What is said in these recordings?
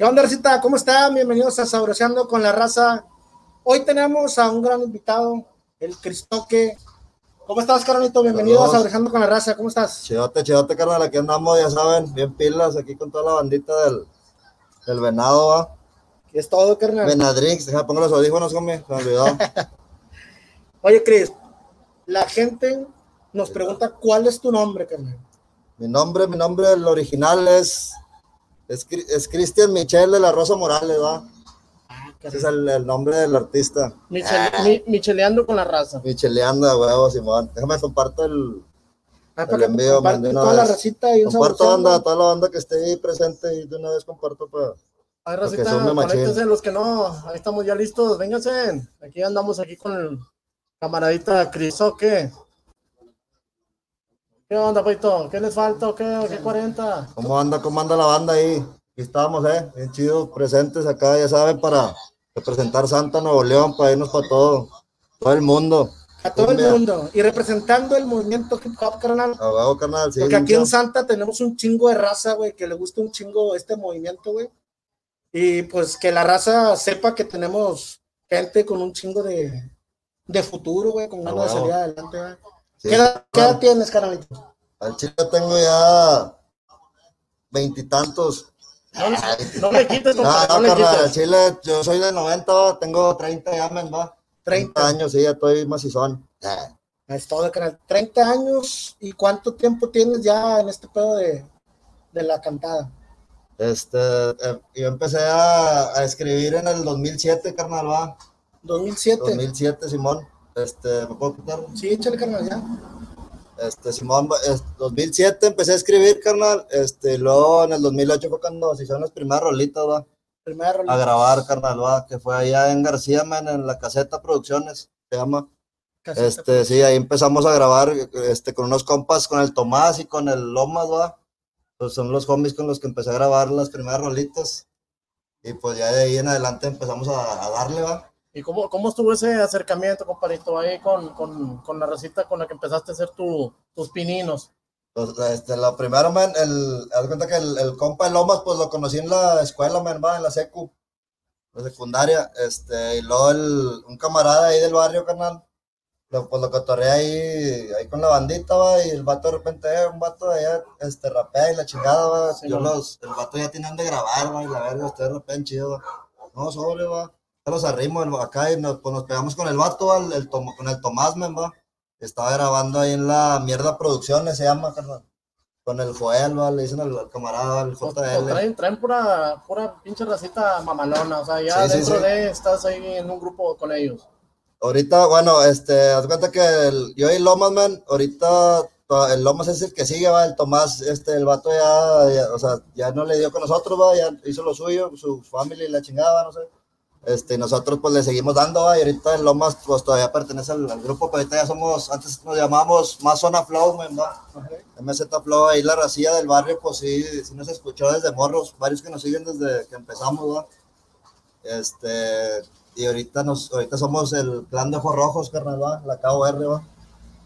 ¿Qué onda, Racita? ¿Cómo están? Bienvenidos a Sabroseando con la Raza. Hoy tenemos a un gran invitado, el Cristoque. ¿Cómo estás, carnalito? Bienvenido a Sabroseando con la Raza. ¿Cómo estás? Chidote, chidote, carnal. Aquí andamos, ya saben, bien pilas, aquí con toda la bandita del, del venado, ¿va? ¿Qué es todo, carnal? Venadrix, deja, pongo los audífonos, homie, se me olvidó. Oye, Cris, la gente nos pregunta cuál es tu nombre, carnal. Mi nombre, mi nombre, el original es, es, es Cristian Michel de la Rosa Morales, ¿va? Ese es el, el nombre del artista. Michele- mi- micheleando con la raza. Micheleando, huevo, Simón. Déjame comparto el, Ah, El envío, una toda la racita y un comparto banda, toda la banda que esté ahí presente y de una vez comparto para... Ay, Racita, conéctense los que no, ahí estamos ya listos, vénganse. Aquí andamos aquí con el camaradita Crisoque. ¿Qué onda, Paito? ¿Qué les falta o qué? ¿Qué 40? ¿Cómo anda, cómo anda la banda ahí? Aquí estamos, eh, bien chidos, presentes acá, ya saben, para representar Santa Nuevo León, para irnos para todo, todo el mundo. A todo el mundo. Y representando el movimiento hip hop, carnal. A huevo, carnal, sí. Porque aquí en. Santa tenemos un chingo de raza, güey, que le gusta un chingo este movimiento, güey. Y pues que la raza sepa que tenemos gente con un chingo de, de futuro, güey, con ganas de salir adelante, güey. Sí, ¿Qué, edad, qué edad tienes, carnalito? Al chile tengo ya veintitantos. No, no le quites, No, compadre, no, no le carnal, al chile, yo soy del 90, tengo 30 ya, men, va. 30. años, sí, ya estoy macizón. Ah, Es todo, carnal. 30 años. ¿Y cuánto tiempo tienes ya en este pedo de, de la cantada? Este, eh, yo empecé a, a escribir en el 2007, carnal, va. 2007. 2007, Simón. Este, ¿me puedo quitar? Sí, échale, carnal, ya. Este, Simón, es- 2007 empecé a escribir, carnal. Este, luego en el 2008 fue cuando se hicieron las primeras rolitas, va. Primera A rolita. grabar, carnal, va. Que fue allá en García, man, en la caseta Producciones, se llama. Este, sí, ahí empezamos a grabar, este, con unos compas, con el Tomás y con el Lomas, va. Pues son los homies con los que empecé a grabar las primeras rolitas. Y pues ya de ahí en adelante empezamos a, a darle, va. ¿Y cómo, cómo estuvo ese acercamiento, compadrito, ahí con, con, con la racita con la que empezaste a hacer tu, tus pininos? Pues, este, lo primero, man, el, haz cuenta que el, el compa de Lomas, pues lo conocí en la escuela, man, va, en la secu, la secundaria, este, y luego el, un camarada ahí del barrio, carnal, lo, pues lo cotorré ahí, ahí con la bandita, va, y el vato de repente, eh, un vato de allá, este, rapea y la chingada, va, Sí, yo man. los, el vato ya tienen de grabar, va, y la verga, ustedes rapean chido, va, no, sobre, va, los arrimo el- acá y nos, pues nos pegamos con el vato, va, el, el con el Tomás, man, va, estaba grabando ahí en la Mierda Producciones, se llama, carnal. Con el Joel, ¿va? le dicen al, al camarada, al o JL. traen, traen pura, pura pinche racita mamalona, o sea, ya Sí, sí, dentro sí. de estás ahí en un grupo con ellos. Ahorita, bueno, este, haz cuenta que el- yo y Lomas, man, ahorita el Lomas es el que sigue, va, el Tomás, este, el vato ya, ya, o sea, ya no le dio con nosotros, va, ya hizo lo suyo, su familia y la chingada, no sé. Este, nosotros pues le seguimos dando, va, y ahorita el Lomas pues todavía pertenece al, al grupo, pero ahorita ya somos, antes nos llamábamos más Zona Flow, va. MZ Flow, ahí la racilla del barrio, pues sí, sí nos escuchó desde morros, varios que nos siguen desde que empezamos, ¿va? Este, y ahorita nos, ahorita somos el clan de ojos rojos, carnal, ¿va? La KOR, ¿va?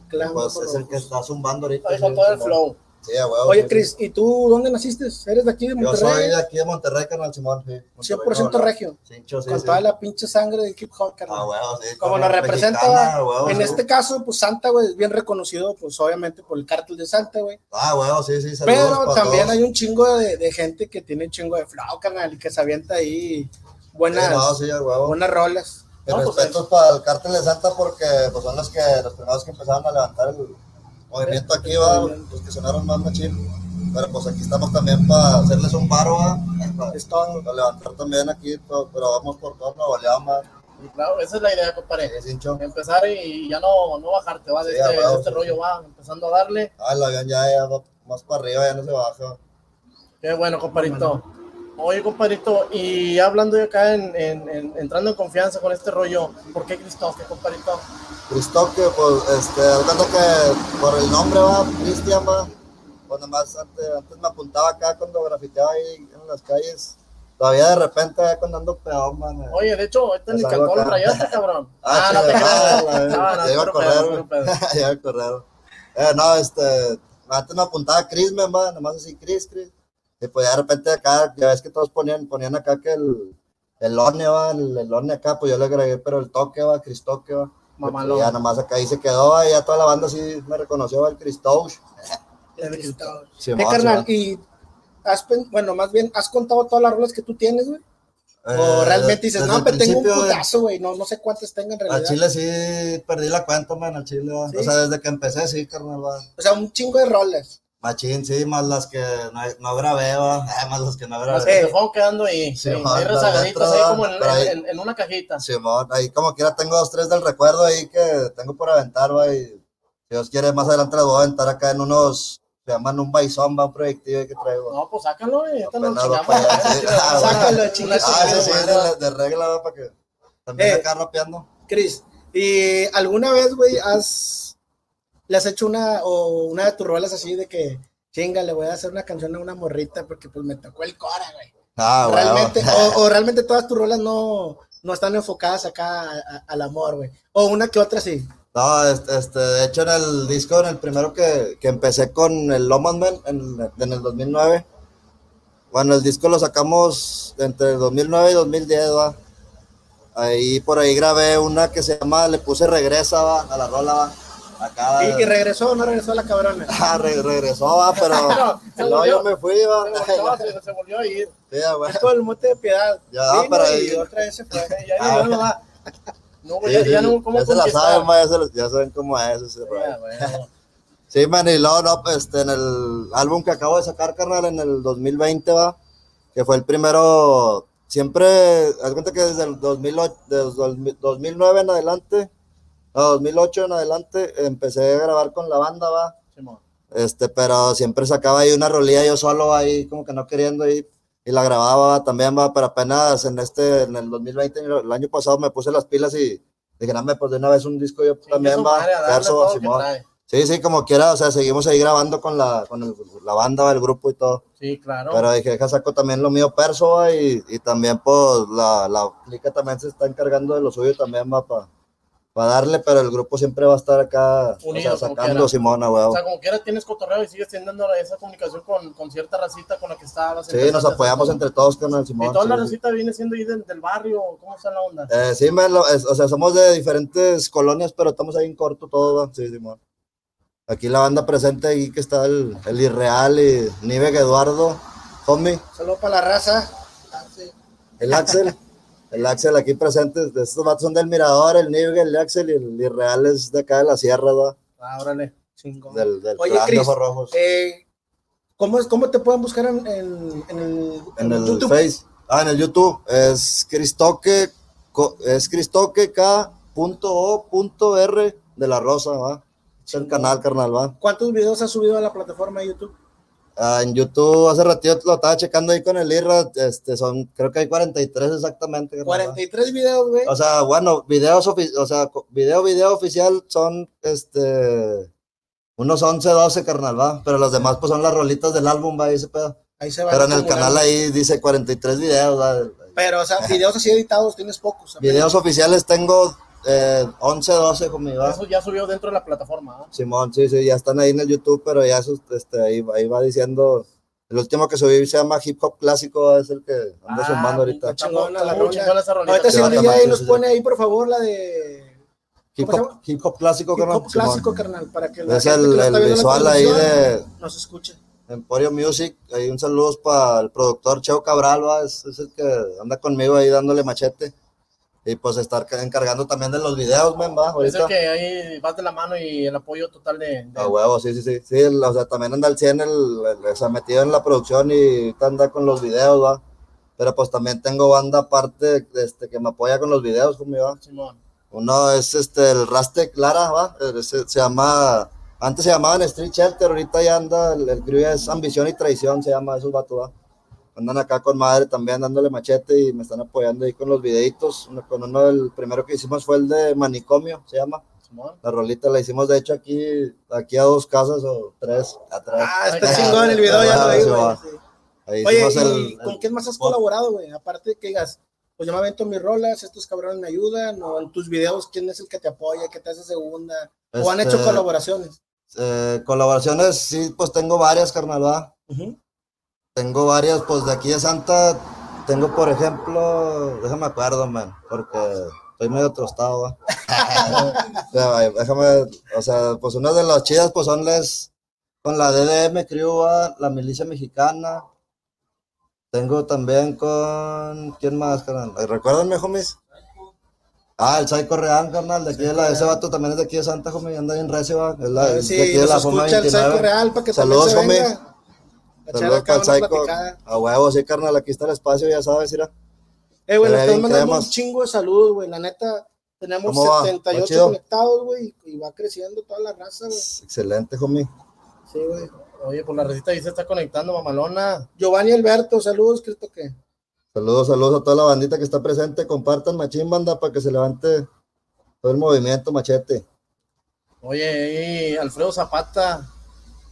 Clan Pues es el que está zumbando ahorita. Ahí con todo el flow. Sí, a huevo. Oye, Cris, ¿y tú dónde naciste? ¿Eres de aquí de sí. Yo soy Monterrey? de aquí de Monterrey, carnal, Simón, sí. Monterrey, 100% Nuevo León. regio. Cincho, sí, con sí. toda la pinche sangre de hip hop, carnal. Ah, huevo, sí. Como nos representa, mexicana, huevo, en este caso, pues Santa, güey, es bien reconocido, pues obviamente por el cártel de Santa, güey. Ah, huevo, sí, sí. Pero también todos. hay un chingo de, de gente que tiene un chingo de flow, carnal, y que se avienta ahí buenas, no, buenas rolas. No, pues, respetos para el cártel de Santa porque pues, son los que los primeros que empezaron a levantar el movimiento aquí, va, los que sonaron más machín. Pero pues aquí estamos también para hacerles un paro, va, para, es todo. para levantar también aquí, todo, pero vamos por todo Nuevo León, claro, esa es la idea, compadre. Sí. Empezar y ya no, no bajarte, va, de este, de este sí, rollo, va, empezando a darle. Ah, el avión ya, ya va más para arriba, ya no se baja. Qué bueno, compadrito. Oye, compadrito, y hablando de acá, en, en- en- entrando en confianza con este rollo, ¿por qué Cristóbal, compadrito? Cristoque, pues, este, cuenta que por el nombre, va, Cristian, va. Pues nada más antes, antes me apuntaba acá cuando grafiteaba ahí en las calles. Todavía de repente, cuando ando peor, man. eh, Oye, de hecho, ahorita en el Pues cantón lo rayaste, cabrón. Ah, no te creas. ah, No, no, iba a correr, ya iba a correr. Eh, no, este, antes me apuntaba Chris, man, nomás así, Chris, Chris. Y pues de repente acá, ya ves que todos ponían, ponían acá que el, el One va, el, el One acá, pues yo le agregué, pero el toque va, Cristoque va. Y ya nomás acá ahí se quedó, y ya toda la banda sí me reconoció, va, el Cristouche. Eh, carnal, y has, bueno, más bien, ¿has contado todas las rolas que tú tienes, güey? O realmente dices, no, pero tengo un putazo, güey, no, no sé cuántas tengo en Al realidad. Chile sí perdí la cuenta, man, al Chile, va. Sí. O sea, desde que empecé, sí, carnal, va. O sea, un chingo de rolas. Machín, sí, más las que no, no grabé. Eh, más las que no Las grabé. que Eh. se fueron quedando ahí, Sí, ahí, rezagaditas, ahí como en, ahí- en- en una cajita. Simón, ahí como quiera tengo dos, tres del recuerdo ahí que tengo por aventar, va, y si Dios quiere, más adelante las voy a aventar acá en unos, se llaman un baizón, va, un proyectivo que traigo. No, pues sácalo, güey. Nos Apenas lo chingamos. Ah, Sácalo, Una chinga su Ah, sí, sí, de, de regla, va, para que también Eh. acá rapeando. Cris, ¿y alguna vez, güey, has, le has hecho una, o una de tus rolas así de que, chinga, le voy a hacer una canción a una morrita porque pues me tocó el cora, güey? Ah, realmente, o, o realmente todas tus rolas no, no están enfocadas acá a- a- al amor, güey. O una que otra sí. No, este, este, de hecho en el disco, en el primero que, que empecé con el Loman Man en, en el 2009, bueno, el disco lo sacamos entre el 2009 y 2010, va. Ahí por ahí grabé una que se llama Le puse regresa, va, a la rola, va. Y, regresó o no regresó la cabrona. Ah, re- regresó, va, pero No, yo me fui, va. Se volvió, se, se volvió a ir. Sí, ya, bueno. Es todo el monte de piedad. Ya, pero y ahí- otra vez se fue. Ya, Ah, ya no va. No, güey, Sí, ya, sí, ya no, ¿cómo ya se la saben, ma, ya, se ya saben cómo es ese. Ya, bueno. Sí, man, y luego, no, pues, este, en el álbum que acabo de sacar, carnal, en el 2020, va, que fue el primero, siempre, haz cuenta que desde el 2008, desde el 2000 2009 en adelante, no, 2008 en adelante, empecé a grabar con la banda, va, Simón. este, pero siempre sacaba ahí una rolilla yo solo ahí, como que no queriendo ir, y la grababa va, también, va, pero apenas en este, en el 2020, el año pasado me puse las pilas y dije, no, me, pues de una vez un disco yo Chingue también, va, a verso, Simón. Sí, sí, como quiera, o sea, seguimos ahí grabando con la, con el- la banda, el grupo y todo. Sí, claro. Pero dije, deja saco también lo mío perso y, y también pues la, la clica también se está encargando de lo suyo también va para darle, pero el grupo siempre va a estar acá o Unido, sea, sacando. Simona, O huevo. sea, como quiera tienes cotorreo y sigues teniendo esa comunicación con, con cierta racita con la que estabas. Sí, nos apoyamos entre todos con el ¿Y Simón. toda la sí. racita viene siendo ahí del, del barrio? ¿Cómo está la onda? Eh, sí, me lo- es- o sea, somos de diferentes colonias, pero estamos ahí en corto todo, sí, Simón. Aquí la banda presente, ahí que está el, el Irreal y Nivek Eduardo, homie. Solo para la raza. Sí. El Axel, el Axel aquí presente, estos vatos son del Mirador, el Nivek, el Axel y el Irreal es de acá de la sierra, ¿va? Ah, órale. Chingón. del, del Oye, Ojos Rojos. Eh, ¿cómo, es, ¿Cómo te pueden buscar en, en, en el, en el YouTube? Face, ah, en el YouTube, es Cristoque, es Cristoque K.O.R de la Rosa, ¿va? Es el canal, carnal, ¿va? ¿Cuántos videos has subido a la plataforma de YouTube? Ah, en YouTube hace ratito lo estaba checando ahí con el Irra, este, son, creo que hay 43 exactamente. carnal, ¿va? 43 videos, güey. O sea, bueno, videos, o sea, video, video oficial son, este, unos 11, 12, carnal, va, pero los demás, pues, son las rolitas del álbum, va, y ese pedo. Ahí se va. Pero en el canal ahí dice 43 videos, va. Pero, o sea, videos así editados tienes pocos. Videos oficiales tengo eh, 11, 12 conmigo. Eso ya subió dentro de la plataforma. ¿ah? Simón, sí, sí, ya están ahí en el YouTube, pero ya, este, ahí, va- ahí va diciendo, el último que subí se llama Hip Hop Clásico, es el que ando Ah, sumando ahorita. está Chingona la muy rola. chingona esa rolita. Ahorita si Brilla también, ahí nos pone ahí, por favor, la de Hip ¿cómo se Hop, hip hop Clásico, Hip carnal. Hop Clásico, Simón. carnal, para que la Es gente el, que el visual ahí de nos escuche. Emporio Music. Ahí un saludo para el productor Cheo Cabral, va, es, es el que anda conmigo ahí dándole machete. Y pues estar ca- encargando también de los videos, men, va, Es el ahorita. que ahí vas de la mano y el apoyo total de. de- A huevo, sí, sí, sí. Sí, el- o sea, también anda al 100, el, el- o sea, metido en la producción y anda con los videos, va. Pero pues también tengo banda aparte este, que me apoya con los videos, conmigo, va. Simón. Uno es este, el Rastec Lara, ¿va? Ese se llama, antes se llamaban Street Shelter, ahorita ya anda, el, el crew es Ambición y Traición, se llama esos vatos, ¿va? Andan acá con madre también dándole machete y me están apoyando ahí con los videitos. Uno- con uno, el primero que hicimos fue el de Manicomio, se llama. La rolita la hicimos de hecho aquí, aquí a dos casas o tres atrás. Ah, está chingón el video, ya lo vi, güey. sí. Ahí Oye, el- ¿y con el- quién más has colaborado, güey? Aparte de que digas, pues yo me avento mis rolas, estos cabrones me ayudan, o en tus videos, ¿quién es el que te apoya, que te hace segunda? O han hecho Este, colaboraciones. eh, colaboraciones, sí, pues tengo varias, carnal, ¿va? Ujú. Tengo varias, pues de aquí de Santa, tengo por ejemplo, déjame acuerdo, man, porque estoy medio tostado. Ya, déjame, o sea, pues una de las chidas, pues son las, con la DDM Crew, ¿va? la milicia mexicana. Tengo también con, ¿quién más, carnal? Eh, Recuérdenme, homies. Ah, el Psycho Real, carnal, de aquí de la, ese vato también es de aquí de Santa, homie, anda bien recio. Es, la, A ver es si de aquí de la escucha el Psycho 29. Real para que Saludos, se venga. Saludos acá para el Psycho. A huevo, sí, carnal, aquí está el espacio, ya sabes, mira. Eh, güey, le bien mandando cremas. un chingo de saludos, güey. La neta, tenemos ¿Cómo va? ¿Va 78 chido? conectados, güey, y va creciendo toda la raza, güey. Excelente, homie. Sí, güey. Oye, pues la recita ahí se está conectando, mamalona. Giovanni Alberto, saludos, Cristo que. Saludos, saludos a toda la bandita que está presente. Compartan Machín Banda para que se levante todo el movimiento, machete. Oye, ahí Alfredo Zapata.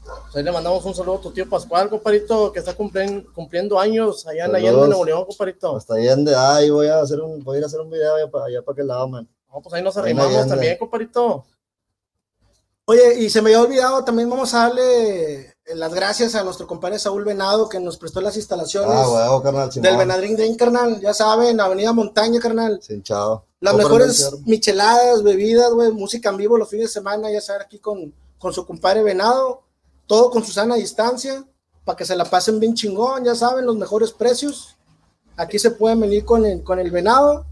Pues ahí le mandamos un saludo a tu tío Pascual, comparito, que está cumplen- cumpliendo años allá en. Allende, Nuevo León, comparito. Hasta ahí donde, ay, voy a hacer un, voy a ir a hacer un video allá para, allá para que lado, man. No, pues ahí nos Ahí arrimamos Allende. también, comparito. Oye, y se me había olvidado, también vamos a darle eh, las gracias a nuestro compadre Saúl Venado, que nos prestó las instalaciones Ah, huevo, carnal, del. Venadrín Drink, carnal. Ya saben, Avenida Montaña, carnal. Sin chao. Las mejores micheladas, bebidas, güey, música en vivo los fines de semana, ya saben, aquí con, con su compadre Venado, todo con su sana distancia, para que se la pasen bien chingón, ya saben, los mejores precios. Aquí se pueden venir con el, con el Venado.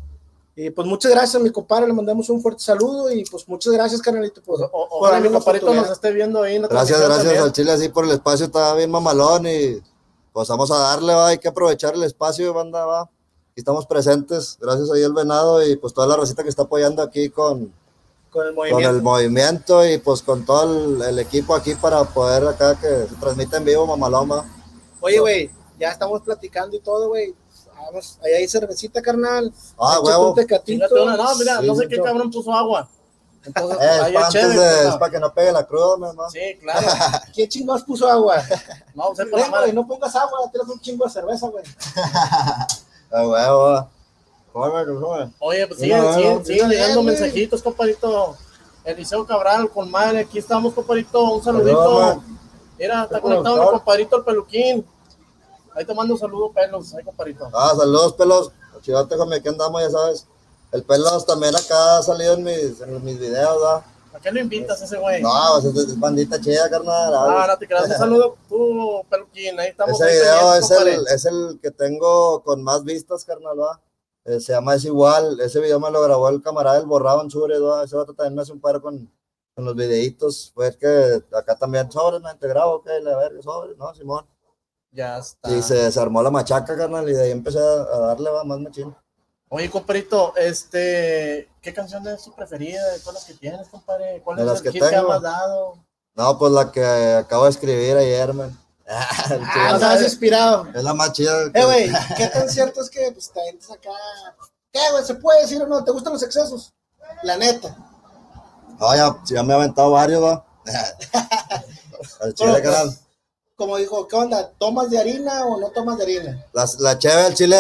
Y pues muchas gracias a mi compadre, le mandamos un fuerte saludo y pues muchas gracias, carnalito, por, O- Ojalá mi la comparito nos esté viendo ahí en la Gracias, gracias también. al Chile así por el espacio, está bien mamalón y pues vamos a darle, va, hay que aprovechar el espacio, banda, va. Aquí estamos presentes, gracias ahí al Venado y pues toda la recita que está apoyando aquí con, Con el con movimiento. el movimiento y pues con todo el, el equipo aquí para poder acá que se transmita en vivo Mamaloma. Oye, güey, ya estamos platicando y todo, güey. Vamos, ahí hay cervecita, carnal. Ah, huevo. una, no, mira, Sí, no sé qué cabrón puso agua. Entonces, Eh, es chévere, de- ¿no? es para que no pegue la cruda, mi hermano. Sí, claro. ¿Quién chingados puso agua? No, sé por la madre. güey, no pongas agua, tienes un chingo de cerveza, güey. Ah, huevo. Joder, joder. Oye, pues siguen, no, siguen, no, siguen bien, llegando mensajitos, compadito. Eliseo Cabral, con madre, aquí estamos, compadito. Un saludito. Mira, está conectado mi compadito el peluquín. Ahí te mando un saludo, pelos, ahí, compadito. Ah, saludos, pelos. Homie, aquí andamos, ya sabes. El pelos también acá ha salido en mis, en mis videos, ¿verdad? ¿A qué lo invitas ese güey? No, pues es, es bandita chida, carnal. Ah, no te creas. Un saludo, tú, peluquín. Ahí estamos. Ese ahí video es el, es el que tengo con más vistas, carnal, ¿va? Eh, se llama Es Igual. Ese video me lo grabó el camarada del Borrado en Sure. Ese vato también me hace un paro con, con los videitos. Pues que acá también sobres, me grabo, ok, la verga, sobres, ¿no, Simón? Ya está. Y se, se armó la machaca, carnal, y de ahí empecé a, darle, va, más machín. Oye, compadrito, este, ¿qué canción es tu preferida de todas las que tienes, compadre? ¿Cuál De es las el que hit que tengo. más dado? No, pues la que acabo de escribir ayer, man. El Ah, chile, estás inspirado. es la más chida. que- Eh, güey, ¿qué tan cierto es que pues te avientas acá? ¿Qué, güey? ¿Se puede decir o no? ¿Te gustan los excesos? La neta. No, ya, ya me he aventado varios, va. Al chile, pues, como dijo, ¿qué onda? ¿Tomas de harina o no tomas de harina? La, la cheve al chile,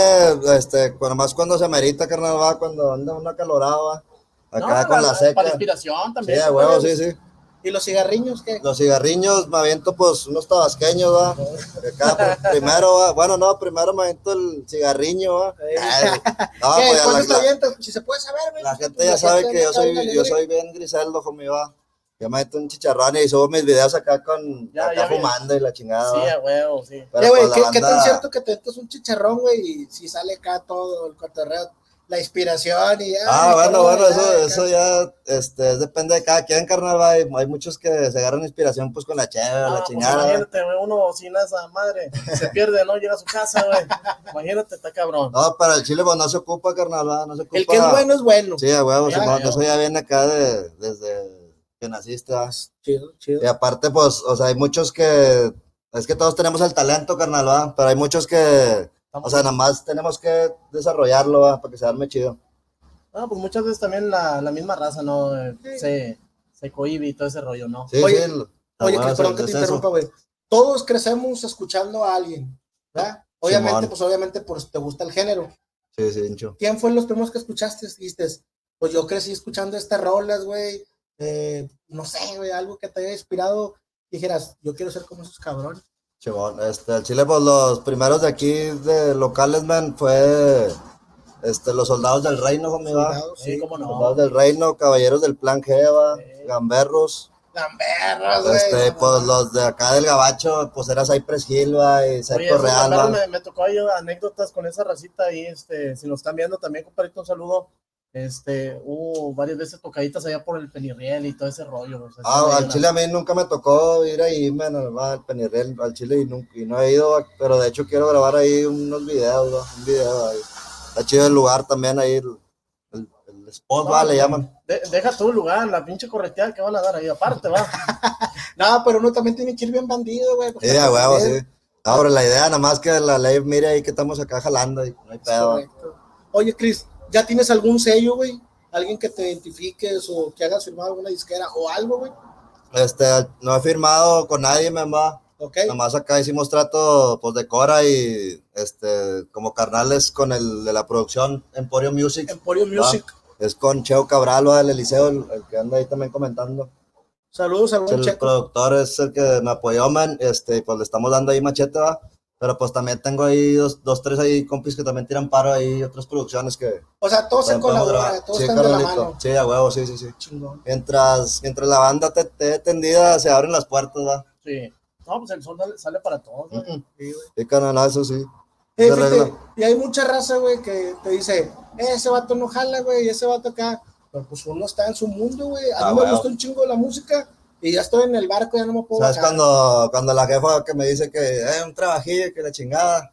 este, cuando más cuando se amerita, carnal, va, cuando anda una calorada, va. Acá No, con para- la seca. Para inspiración Sí, también. a huevo, compadre. sí, sí. ¿Y los cigarriños qué? Los cigarriños me aviento, pues, unos tabasqueños, va. Acá, primero, va. Bueno, no, primero me aviento el cigarriño, va. No, ¿Qué? pues, ya ¿Cuándo la, te avientas? Si se puede saber, güey. la gente ya sabe gente que yo soy, yo soy bien griseldo, conmigo, va. Yo me meto un chicharrón y subo mis videos acá con, Ya, acá ya fumando y la chingada, Sí, a huevo, sí. Pero, Eh, güey, pues, ¿qué, la qué tan banda- cierto que te metes un chicharrón, güey? Y si sale acá todo el cotorreo, la inspiración y ya. Ah, bueno, todo, bueno, ya, eso, eso ya, este, depende de cada quien, carnal. Hay, hay muchos que se agarran inspiración, pues, con la chévere, Ah, la pues chingada. imagínate, uno sin esa madre se pierde, no llega a su casa, güey. Imagínate, está cabrón. No, para el chile, pues, no se ocupa, carnal, no se ocupa. El que es bueno es bueno. Sí, a huevo, Ya, Simón, ya. eso ya viene acá de, desde que naciste. Chido, chido. Y aparte, pues, o sea, hay muchos que, es que todos tenemos el talento, carnal, va, pero hay muchos que, o sea, nada más tenemos que desarrollarlo, va, para que se arme chido. Ah, pues muchas veces también la, la misma raza, ¿no? Eh, Se, se cohibe y todo ese rollo, ¿no? Sí, Oye, sí. Oye, que perdón que te interrumpa, güey. Todos crecemos escuchando a alguien, ¿verdad? Obviamente, pues obviamente, pues te gusta el género. Sí, sí, hincho. ¿Quién fue los primeros que escuchaste? Dijiste, pues yo crecí escuchando estas rolas, güey. Eh, no sé, güey, algo que te haya inspirado. Dijeras, yo quiero ser como esos cabrones. Chingón, este, al Chile, pues los primeros de aquí, de locales, man, fue este, los soldados del reino, conmigo. Sí, cómo no. Soldados del reino, caballeros del plan Jeva, gamberros. Gamberros, güey. Este, pues los de acá del Gabacho, pues era Cypress Hill, va, y esos Real, gamberros me, me tocó ahí anécdotas con esa racita ahí, este, si nos están viendo también, compadrito, un saludo. Este, hubo varias veces tocaditas allá por el Penirriel y todo ese rollo. o sea, Ah, al la- Chile a mí nunca me tocó ir ahí, man, al, va, al Chile y, nunca, y no he ido, pero de hecho quiero grabar ahí unos videos, va, un video ahí. Está chido el lugar también ahí, el, el, el spot, va, le llaman. De- deja tu lugar, la pinche correteada que van a dar ahí aparte, va. No, pero uno también tiene que ir bien bandido, güey. Sí, huevo, sí. Ahora la idea nada más que la ley mire ahí que estamos acá jalando y no hay pedo. Oye, Cris, ¿ya tienes algún sello, güey? ¿Alguien que te identifiques o que hagas firmado alguna disquera o algo, güey? Este, no he firmado con nadie, va. ¿Ok? Nomás acá hicimos trato pues de Cora y este como carnales con el de la producción Emporio Music. Emporio Music. Es con Cheo Cabral, va, del Eliseo, el, el que anda ahí también comentando. Saludos al buen el Checo. productor es el que me apoyó, man. Este, pues le estamos dando ahí machete, va. Pero pues también tengo ahí dos, dos, tres ahí compis que también tiran paro ahí, otras producciones que O sea, todos se colaboran, todos Sí, están de la mano. Sí, a huevo, sí, sí, sí. Chingón. Mientras, mientras la banda te, te tendida, se abren las puertas, va. Sí. No, pues el sol sale- para todos. güey. Mm, mm. Sí, güey. Sí, carnal, eso sí. Eh, fíjate, y hay mucha raza, güey, que te dice, "Eh, ese vato no jala, güey, y ese vato acá. Pero pues uno está en su mundo, güey. A Ah, mí me gusta un chingo la música y ya estoy en el barco, ya no me puedo ¿Sabes bajar. cuando, cuando la jefa que me dice que es un trabajillo, que la chingada?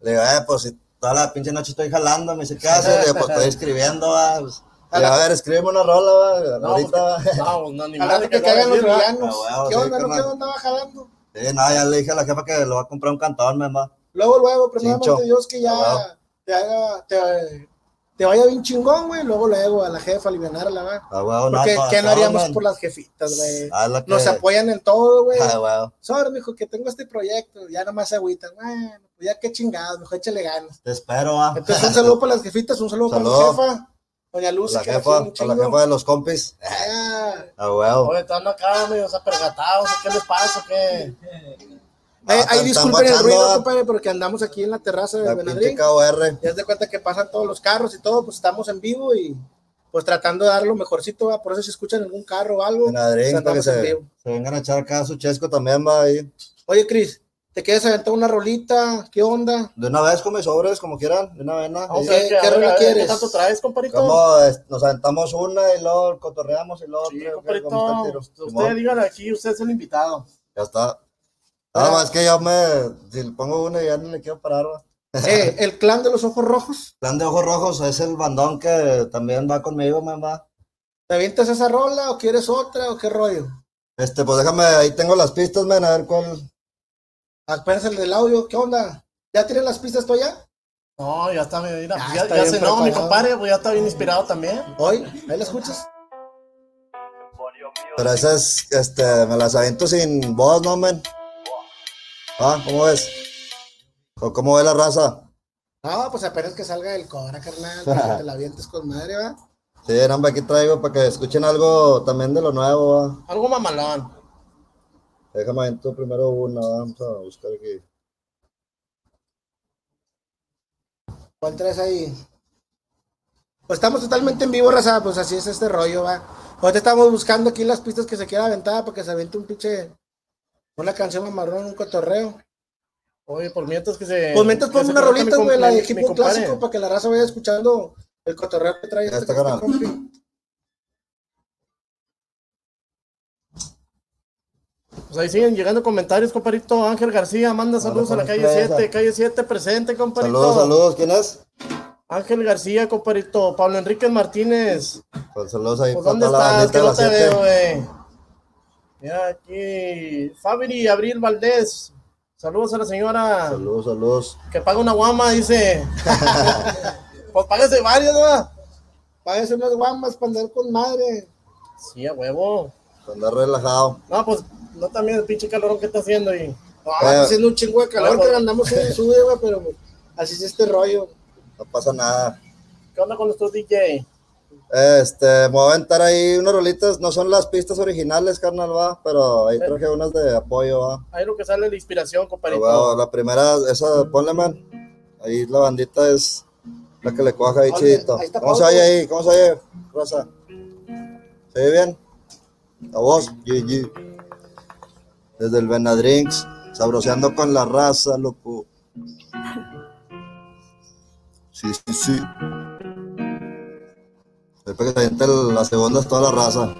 Le digo, eh, pues si toda la pinche noche estoy jalando, me dice, ¿qué haces? Le digo, pues estoy escribiendo, va. Pues, le digo, a ver, escríbeme una rola, va. No, ahorita, va. pues, no, no, ni A la madre que que va caigan los villanos. Ah, ¿Qué onda? ¿No qué onda? ¿Va jalando? Sí, no, ya le dije a la jefa que le voy a comprar un cantón, me va. Luego, luego, primeramente. Dios que ya Ah, huevo. te haga, te, vaya bien chingón, güey. Luego, luego a la jefa, alivianarla, va. A huevo, Porque, no, ¿qué no haríamos man. por las jefitas, güey? Ah, que- Nos apoyan en todo, güey. Ah, huevo. Sobre, mijo, que tengo este proyecto. Ya nomás agüitan. Bueno, pues ya qué chingados, mejor échale ganas. Te espero, va. Entonces, un saludo para las jefitas, un saludo para mi Saludo. jefa, doña Luz, La que la jefa, a la jefa de los compis. Ah, A huevo. Oye, están acá medio apergatados, ¿qué les pasa? ¿Qué? Ah, ahí disculpen el ruido, compadre, porque andamos aquí en la terraza de. KOR. Ya se cuenta que pasan todos los carros y todo, pues estamos en vivo y pues tratando de dar lo mejorcito, ¿va? por eso si escuchan algún carro o algo, pues, Benadrín, para que se, vivo. se vengan a echar acá su chesco también, va ahí. Oye, Cris, ¿te quieres aventar una rolita? ¿Qué onda? De una vez con mis sobres, como quieran, de una vez, ¿no? Vamos Y- a ver ¿Qué- qué, rola quieres? ¿Qué tanto traes, compadrito? ¿Cómo es? nos aventamos una y luego cotorreamos y luego Sí, tiro? Usted dígale aquí, usted es el invitado. Ya está. Nada más que yo me, si le pongo una ya no le quiero parar, va. Eh, el clan de los ojos rojos. Plan de ojos rojos es el bandón que también va conmigo, me va. ¿Te avientas esa rola o quieres otra o qué rollo? Este, pues déjame, ahí tengo las pistas, men, a ver cuál. Apenas el del audio, ¿qué onda? ¿Ya tienes las pistas tú allá? No, ya está, mira, Ya ya, está ya se no, mi compadre, pues ya está bien inspirado también. Hoy, ahí la escuchas. Pero esa es, este, me las aviento sin voz, ¿no, men? Ah, ¿cómo ves? ¿O ¿Cómo ve la raza? No, pues apenas que salga el cobra, carnal, que te la avientes con madre, ¿va? Sí, nada, aquí traigo para que escuchen algo también de lo nuevo, va. Algo mamalón. Déjame aviento primero una, va, vamos a buscar aquí. ¿Cuál traes ahí? Pues estamos totalmente en vivo, raza, pues así es este rollo, va. Ahorita estamos buscando aquí las pistas que se quiera aventar para que se aviente un pinche, una canción mamarrón, un cotorreo. Oye, por mientras que se. Pues mientras que pon se una rolita, güey, la de compadre. clásico para que la raza vaya escuchando el cotorreo que trae Ya este, está, compi. Pues ahí siguen llegando comentarios, compadrito. Ángel García manda saludos a la calle compadre, 7. Calle 7 presente, compadrito. Saludos, saludos, ¿quién es? Ángel García, compadrito. Pablo Enrique Martínez. Pues saludos ahí Pues, ¿dónde estás? Que no te veo, güey. Mira aquí. Fabri Abril Valdés. Saludos a la señora Saludos, saludos. que paga una guama, dice. pues págase varias, ¿no? Págase unas guamas para andar con madre. Sí, a huevo. Para andar relajado. No, pues no también el pinche calorón que está haciendo y. No, Eh. está haciendo un chingo de calor bueno. que andamos sube sube, pero así es este rollo. No pasa nada. ¿Qué onda con nuestro DJ? Este, me voy a aventar ahí unas rolitas, no son las pistas originales, carnal, va, pero ahí traje unas de apoyo, va. Ahí lo que sale la inspiración, bueno, la primera, esa, ponle, man. Ahí la bandita es la que le coja ahí chidito. ahí ¿Cómo se oye ahí? ¿Cómo se oye, Rosa? ¿Se oye bien? La voz, GG. Desde el Venadrinks, sabroseando con la raza, loco. Sí, sí, sí. Después que se la segunda es toda la raza.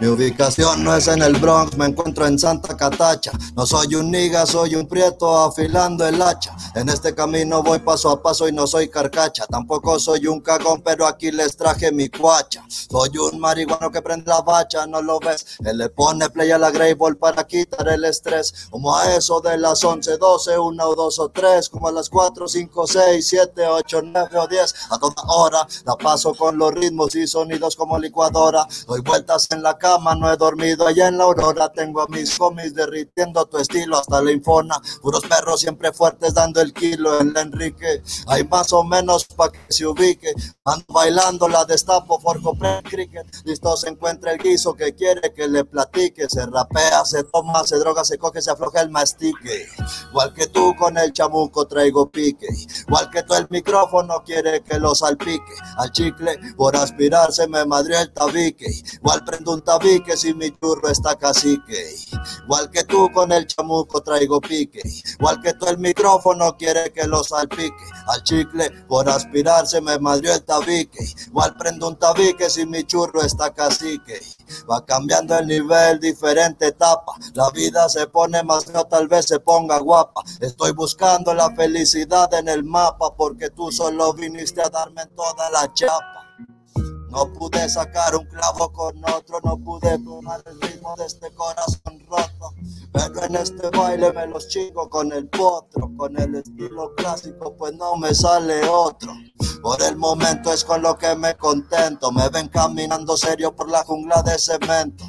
Mi ubicación no es en el Bronx, me encuentro en Santa Catacha. No soy un niga, soy un prieto afilando el hacha. En este camino voy paso a paso y no soy carcacha. Tampoco soy un cagón, pero aquí les traje mi cuacha. Soy un marihuano que prende la bacha, no lo ves. Él le pone play a la Grey Ball para quitar el estrés. Como a eso de las 11, 12, 1 o 2 o 3. Como a las 4, 5, 6, 7, 8, 9 o 10. A toda hora la paso con los ritmos y sonidos como licuadora. Doy vueltas en la cama, no he dormido allá en la aurora. Tengo a mis homies derritiendo tu estilo hasta la infona. Puros perros siempre fuertes dando el kilo en la Enrique. Hay más o menos pa' que se ubique. Ando bailando, la destapo, forco pre cricket. Listo se encuentra el guiso que quiere que le platique. Se rapea, se toma, se droga, se coge, se afloja el mastique. Igual que tú con el chamuco traigo pique. Igual que tú el micrófono quiere que lo salpique. Al chicle por aspirar se me madrió el tabique. Igual prendo un tabique si mi churro está cacique. Igual que tú con el chamuco traigo pique. Igual que tú el micrófono quiere que lo salpique. Al chicle por aspirar se me madrió el tabique. Igual prendo un tabique si mi churro está cacique. Va cambiando el nivel, diferente etapa. La vida se pone más fea, tal vez se ponga guapa. Estoy buscando la felicidad en el mapa porque tú solo viniste a darme toda la chapa. No pude sacar un clavo con otro, no pude tomar el ritmo de este corazón roto. Pero en este baile me los chingo con el potro, con el estilo clásico, pues no me sale otro. Por el momento es con lo que me contento. Me ven caminando serio por la jungla de cemento.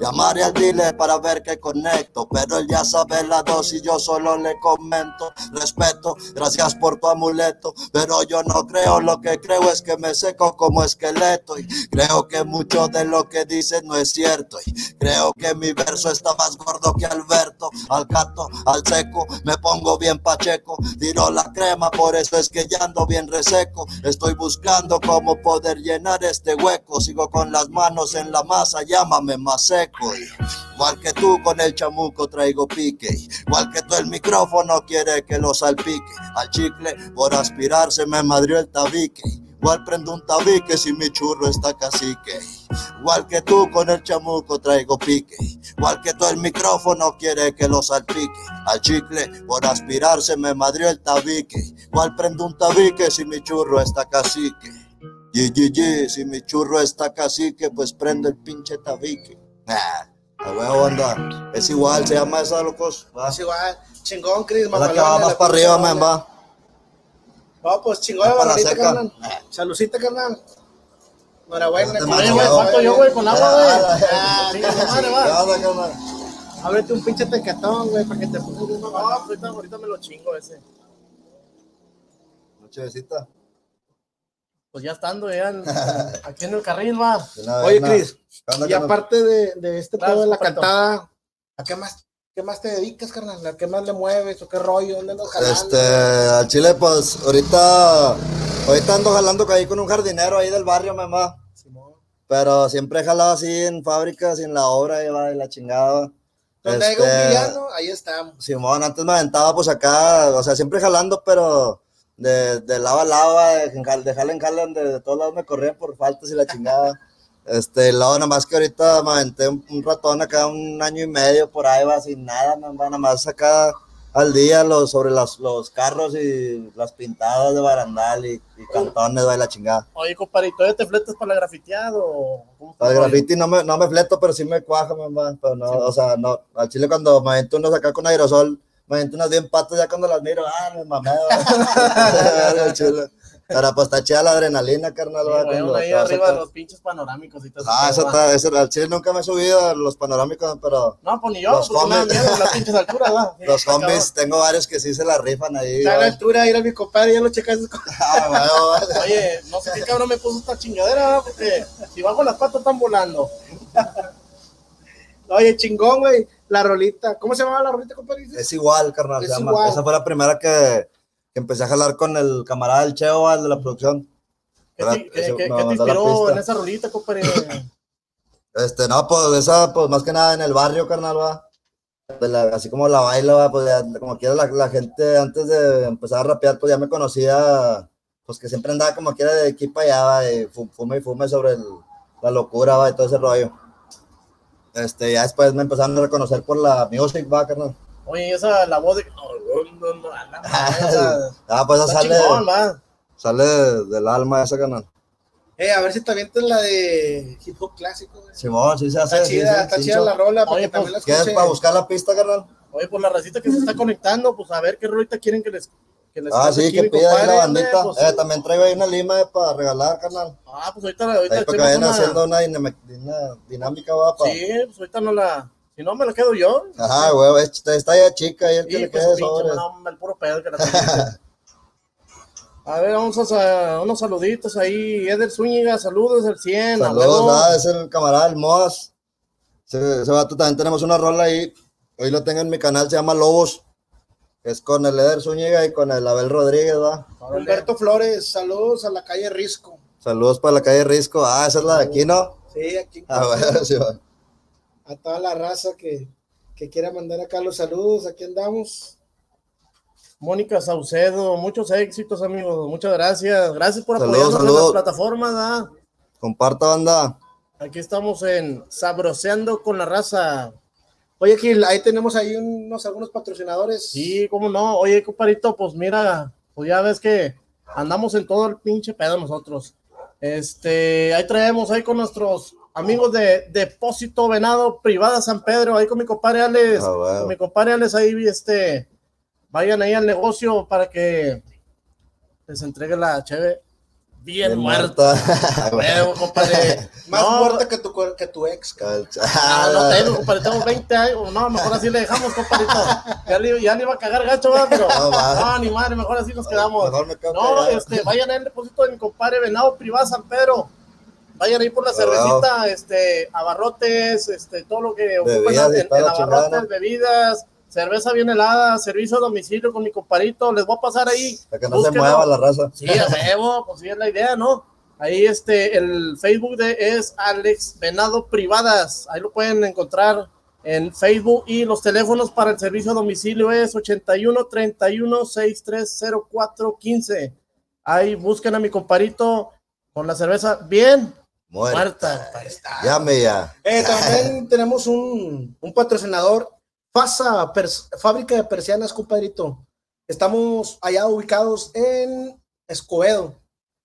Llamaré al dealer para ver que conecto, pero él ya sabe la dosis, yo solo le comento. Respeto, gracias por tu amuleto, pero yo no creo, lo que creo es que me seco como esqueleto. Y creo que mucho de lo que dices no es cierto. Y creo que mi verso está más gordo que Alberto. Al gato, al seco, me pongo bien pacheco. Tiro la crema, por eso es que ya ando bien reseco. Estoy buscando cómo poder llenar este hueco. Sigo con las manos en la masa, llámame más seco. Y igual que tú con el chamuco traigo pique. Igual que tú el micrófono quiere que lo salpique. Al chicle por aspirar se me madrió el tabique. Igual prendo un tabique si mi churro está cacique. Igual que tú con el chamuco traigo pique. Igual que tú el micrófono quiere que lo salpique. Al chicle por aspirar se me madrió el tabique. Igual prendo un tabique si mi churro está cacique. Ye, ye, ye, si mi churro está cacique, pues prendo el pinche tabique. Ah, a huevo, anda. Es igual, se llama esa, locos. Va. Es igual. Chingón, Chris. Es la que va más para arriba, man, va. No, pues chingón, la barbarita, seca. carnal. Salucita, carnal. Enhorabuena. Oye, güey, falto yo, güey, con agua, güey. Ábrete un pinche tecatón, güey, para que te pongas No, ahorita, ahorita me lo chingo ese. Nochecita. Pues ya estando ya en- aquí en el carril, nada, Oye. Cris, ¿Qué onda, Y aparte de, de este Claro, pedo de la cantada, ¿a qué más, qué más te dedicas, carnal? ¿A qué más le mueves? ¿O qué rollo? ¿Dónde andas jalando? Este, al chile, pues, ahorita, ahorita ando jalando ahí con un jardinero ahí del barrio, mamá. Simón. Pero siempre he jalado así en fábricas y en la obra, y va de la chingada. Donde Este, haya un villano, ahí estamos. Simón, antes me aventaba pues acá, o sea, siempre jalando, pero de, de lava a lava, de, de jala en jala, de, de todos lados me corrían por faltas y la chingada. Este, y luego nada más que ahorita me aventé un, un ratón acá, un año y medio por ahí, va sin nada, nada más acá al día los, sobre las, los carros y las pintadas de barandal y, y cantones, va, y la chingada. Oye, compadre, ¿todavía te fletas para la grafiteado? o Al el graffiti no me, no me fleto, pero sí me cuaja, va, pero no, o sea, no, al chile cuando me avento unos acá con aerosol, me aventé unas bien patas ya cuando las miro, ah, me mamé. Chulo. Pero pues está chida la adrenalina, carnal. Sí, ahí arriba de los pinches panorámicos y todo Ah, ese eso está, eso, al chile nunca me he subido a los panorámicos, pero No, pues ni yo, Los porque me da hombres. miedo las pinches alturas, va. Sí, los zombies, tengo varios que sí se la rifan ahí. Está a la altura, ir a mi compadre, ya lo checas. Ah, va. Oye, no sé qué cabrón me puso esta chingadera, porque si bajo las patas están volando. Oye, chingón, güey. La rolita. ¿Cómo se llama la rolita, compadre? Es igual, carnal. Es igual. Esa fue la primera que, que empecé a jalar con el camarada del Cheo, el de la producción. ¿Qué Era- te, qué- ese qué- me qué te mandó la inspiró en esa rolita, compadre? Este, no, pues esa, pues más que nada en el barrio, carnal, va. La- así como la baila, va, pues ya, como quiera la, la gente antes de empezar a rapear, pues ya me conocía, pues que siempre andaba como quiera de aquí para allá, va, y fu- fume y fume sobre el- la locura, va, y todo ese rollo. Este, ya después me empezaron a reconocer por la music, va, carnal. Oye, esa, la voz de... No, no, no, Ah, pues esa sale, chingón, sale del alma esa, carnal. Eh, a ver si te avientas la de hip hop clásico, güey. Simón, sí se hace. Está chida, sí, está sí, chida la rola, Oye, la ¿Quieres escuche. para buscar la pista, carnal? Oye, pues la racita que se está conectando, pues a ver qué rolita quieren que les... Que Ah, sí, que pida ahí la bandita. pues, Eh, también traigo ahí una lima eh, para regalar, carnal. Ah, pues ahorita, ahorita Ahí para que vayan una- haciendo una, dinam- una dinámica, va, pa. Sí, pues ahorita no la... Si no, me la quedo yo. Ajá, güey, está, está ya chica y el que Sí, le pues quede sobre. no, el puro pedo que la. A ver, vamos a unos saluditos ahí. Eder Zúñiga, saludos el 100. a Saludos, ah, es el camarada del Moas. Ese, ese vato también tenemos una rola ahí. Hoy lo tengo en mi canal, se llama Lobos. Es con el Eder Zúñiga y con el Abel Rodríguez, va. Humberto Flores, saludos a la calle Risco. Saludos para la calle Risco. Ah, esa es la de aquí, ¿no? Sí, aquí. Ah, bueno, sí, va. A toda la raza que, que quiera mandar acá los saludos, aquí andamos. Mónica Saucedo, muchos éxitos, amigos. Muchas gracias. Gracias por Saludos, apoyarnos en las plataformas. ah. Comparta, banda. Aquí estamos en Sabroseando con la raza. Oye, Gil, ahí tenemos ahí unos algunos patrocinadores. Sí, cómo no. Oye, compadrito, pues mira, pues ya ves que andamos en todo el pinche pedo nosotros. Este, ahí traemos ahí con nuestros amigos de Depósito Venado Privada San Pedro, ahí con mi compadre Alex, Ah, bueno. con mi compadre Alex ahí, este, vayan ahí al negocio para que les entregue la cheve bien, Bien muerta. Huevo, compadre. Más no, muerta que tu, que tu ex. cabrón. Ah, no tengo, compadre, tengo 20 años. No, mejor así le dejamos, compadrito. Ya le, ya le iba a cagar gacho, ¿verdad? pero No, no, ni madre, mejor así nos quedamos. Mejor me quedo No, este, vayan al depósito de mi compadre Venado Privada San Pedro. Vayan ahí por la Ah, cervecita, este, abarrotes, este, todo lo que y en, en abarrotes, ¿no? bebidas, cerveza bien helada, servicio a domicilio con mi compadrito. Les voy a pasar ahí. Para que no Búsquenlo. se mueva la raza. Sí, a huevo, pues sí es la idea, ¿no? Ahí este, el Facebook de es Alex Venado Privadas. Ahí lo pueden encontrar en Facebook y los teléfonos para el servicio a domicilio es 81 31 6304 15. Ahí busquen a mi comparito con la cerveza bien Muerta. muerta. Llame ya. Eh, también tenemos un, un patrocinador, FASA, Fábrica de Persianas, compadrito. Estamos allá ubicados en Escobedo,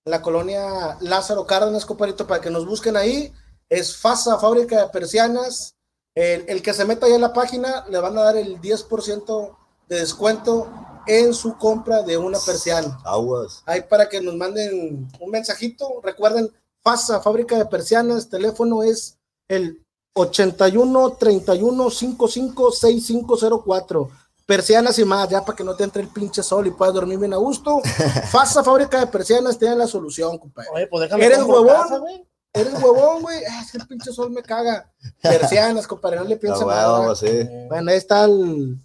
en la colonia Lázaro Cárdenas, compadrito, para que nos busquen ahí. Es FASA, Fábrica de Persianas. El, el que se meta ahí en la página le van a dar el 10% de descuento en su compra de una persiana. Aguas. Ahí para que nos manden un mensajito. Recuerden, FASA, fábrica de persianas, teléfono es el 81 31 55 6504. Persianas y más, ya para que no te entre el pinche sol y puedas dormir bien a gusto. FASA, fábrica de persianas, tiene la solución, compadre. Oye, pues déjame ¿Eres huevón? casa, güey. Eres huevón, güey. Ah, es que el pinche sol me caga. Persianas, compadre, no le Ah, piensa nada. sí. Eh, Bueno, ahí está el,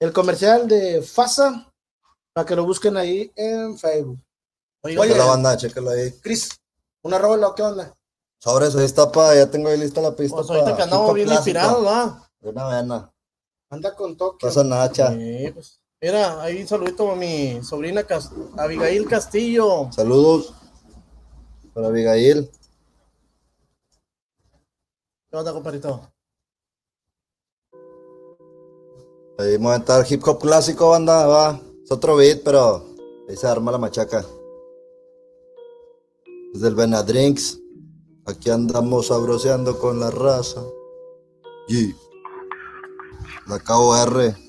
el comercial de FASA, para que lo busquen ahí en Facebook. Oye, Oye, Chécala, banda, chécala ahí. Cris, una rola, ¿qué onda? Sobre eso, ahí está pa, ya tengo ahí lista la pista. pues ahorita pa que andamos bien inspirados, ¿va? De una vena. Anda con toque. Pasa Nacha. Sí, pues. Mira, ahí un saludito a mi sobrina Abigail Castillo. Saludos. Para Abigail. ¿Qué onda, compadrito? Ahí vamos a aventar hip hop clásico, banda, va. Es otro beat, pero ahí se arma la machaca. Desde el Benadrinks. Aquí andamos sabroseando con la raza. Y la KOR.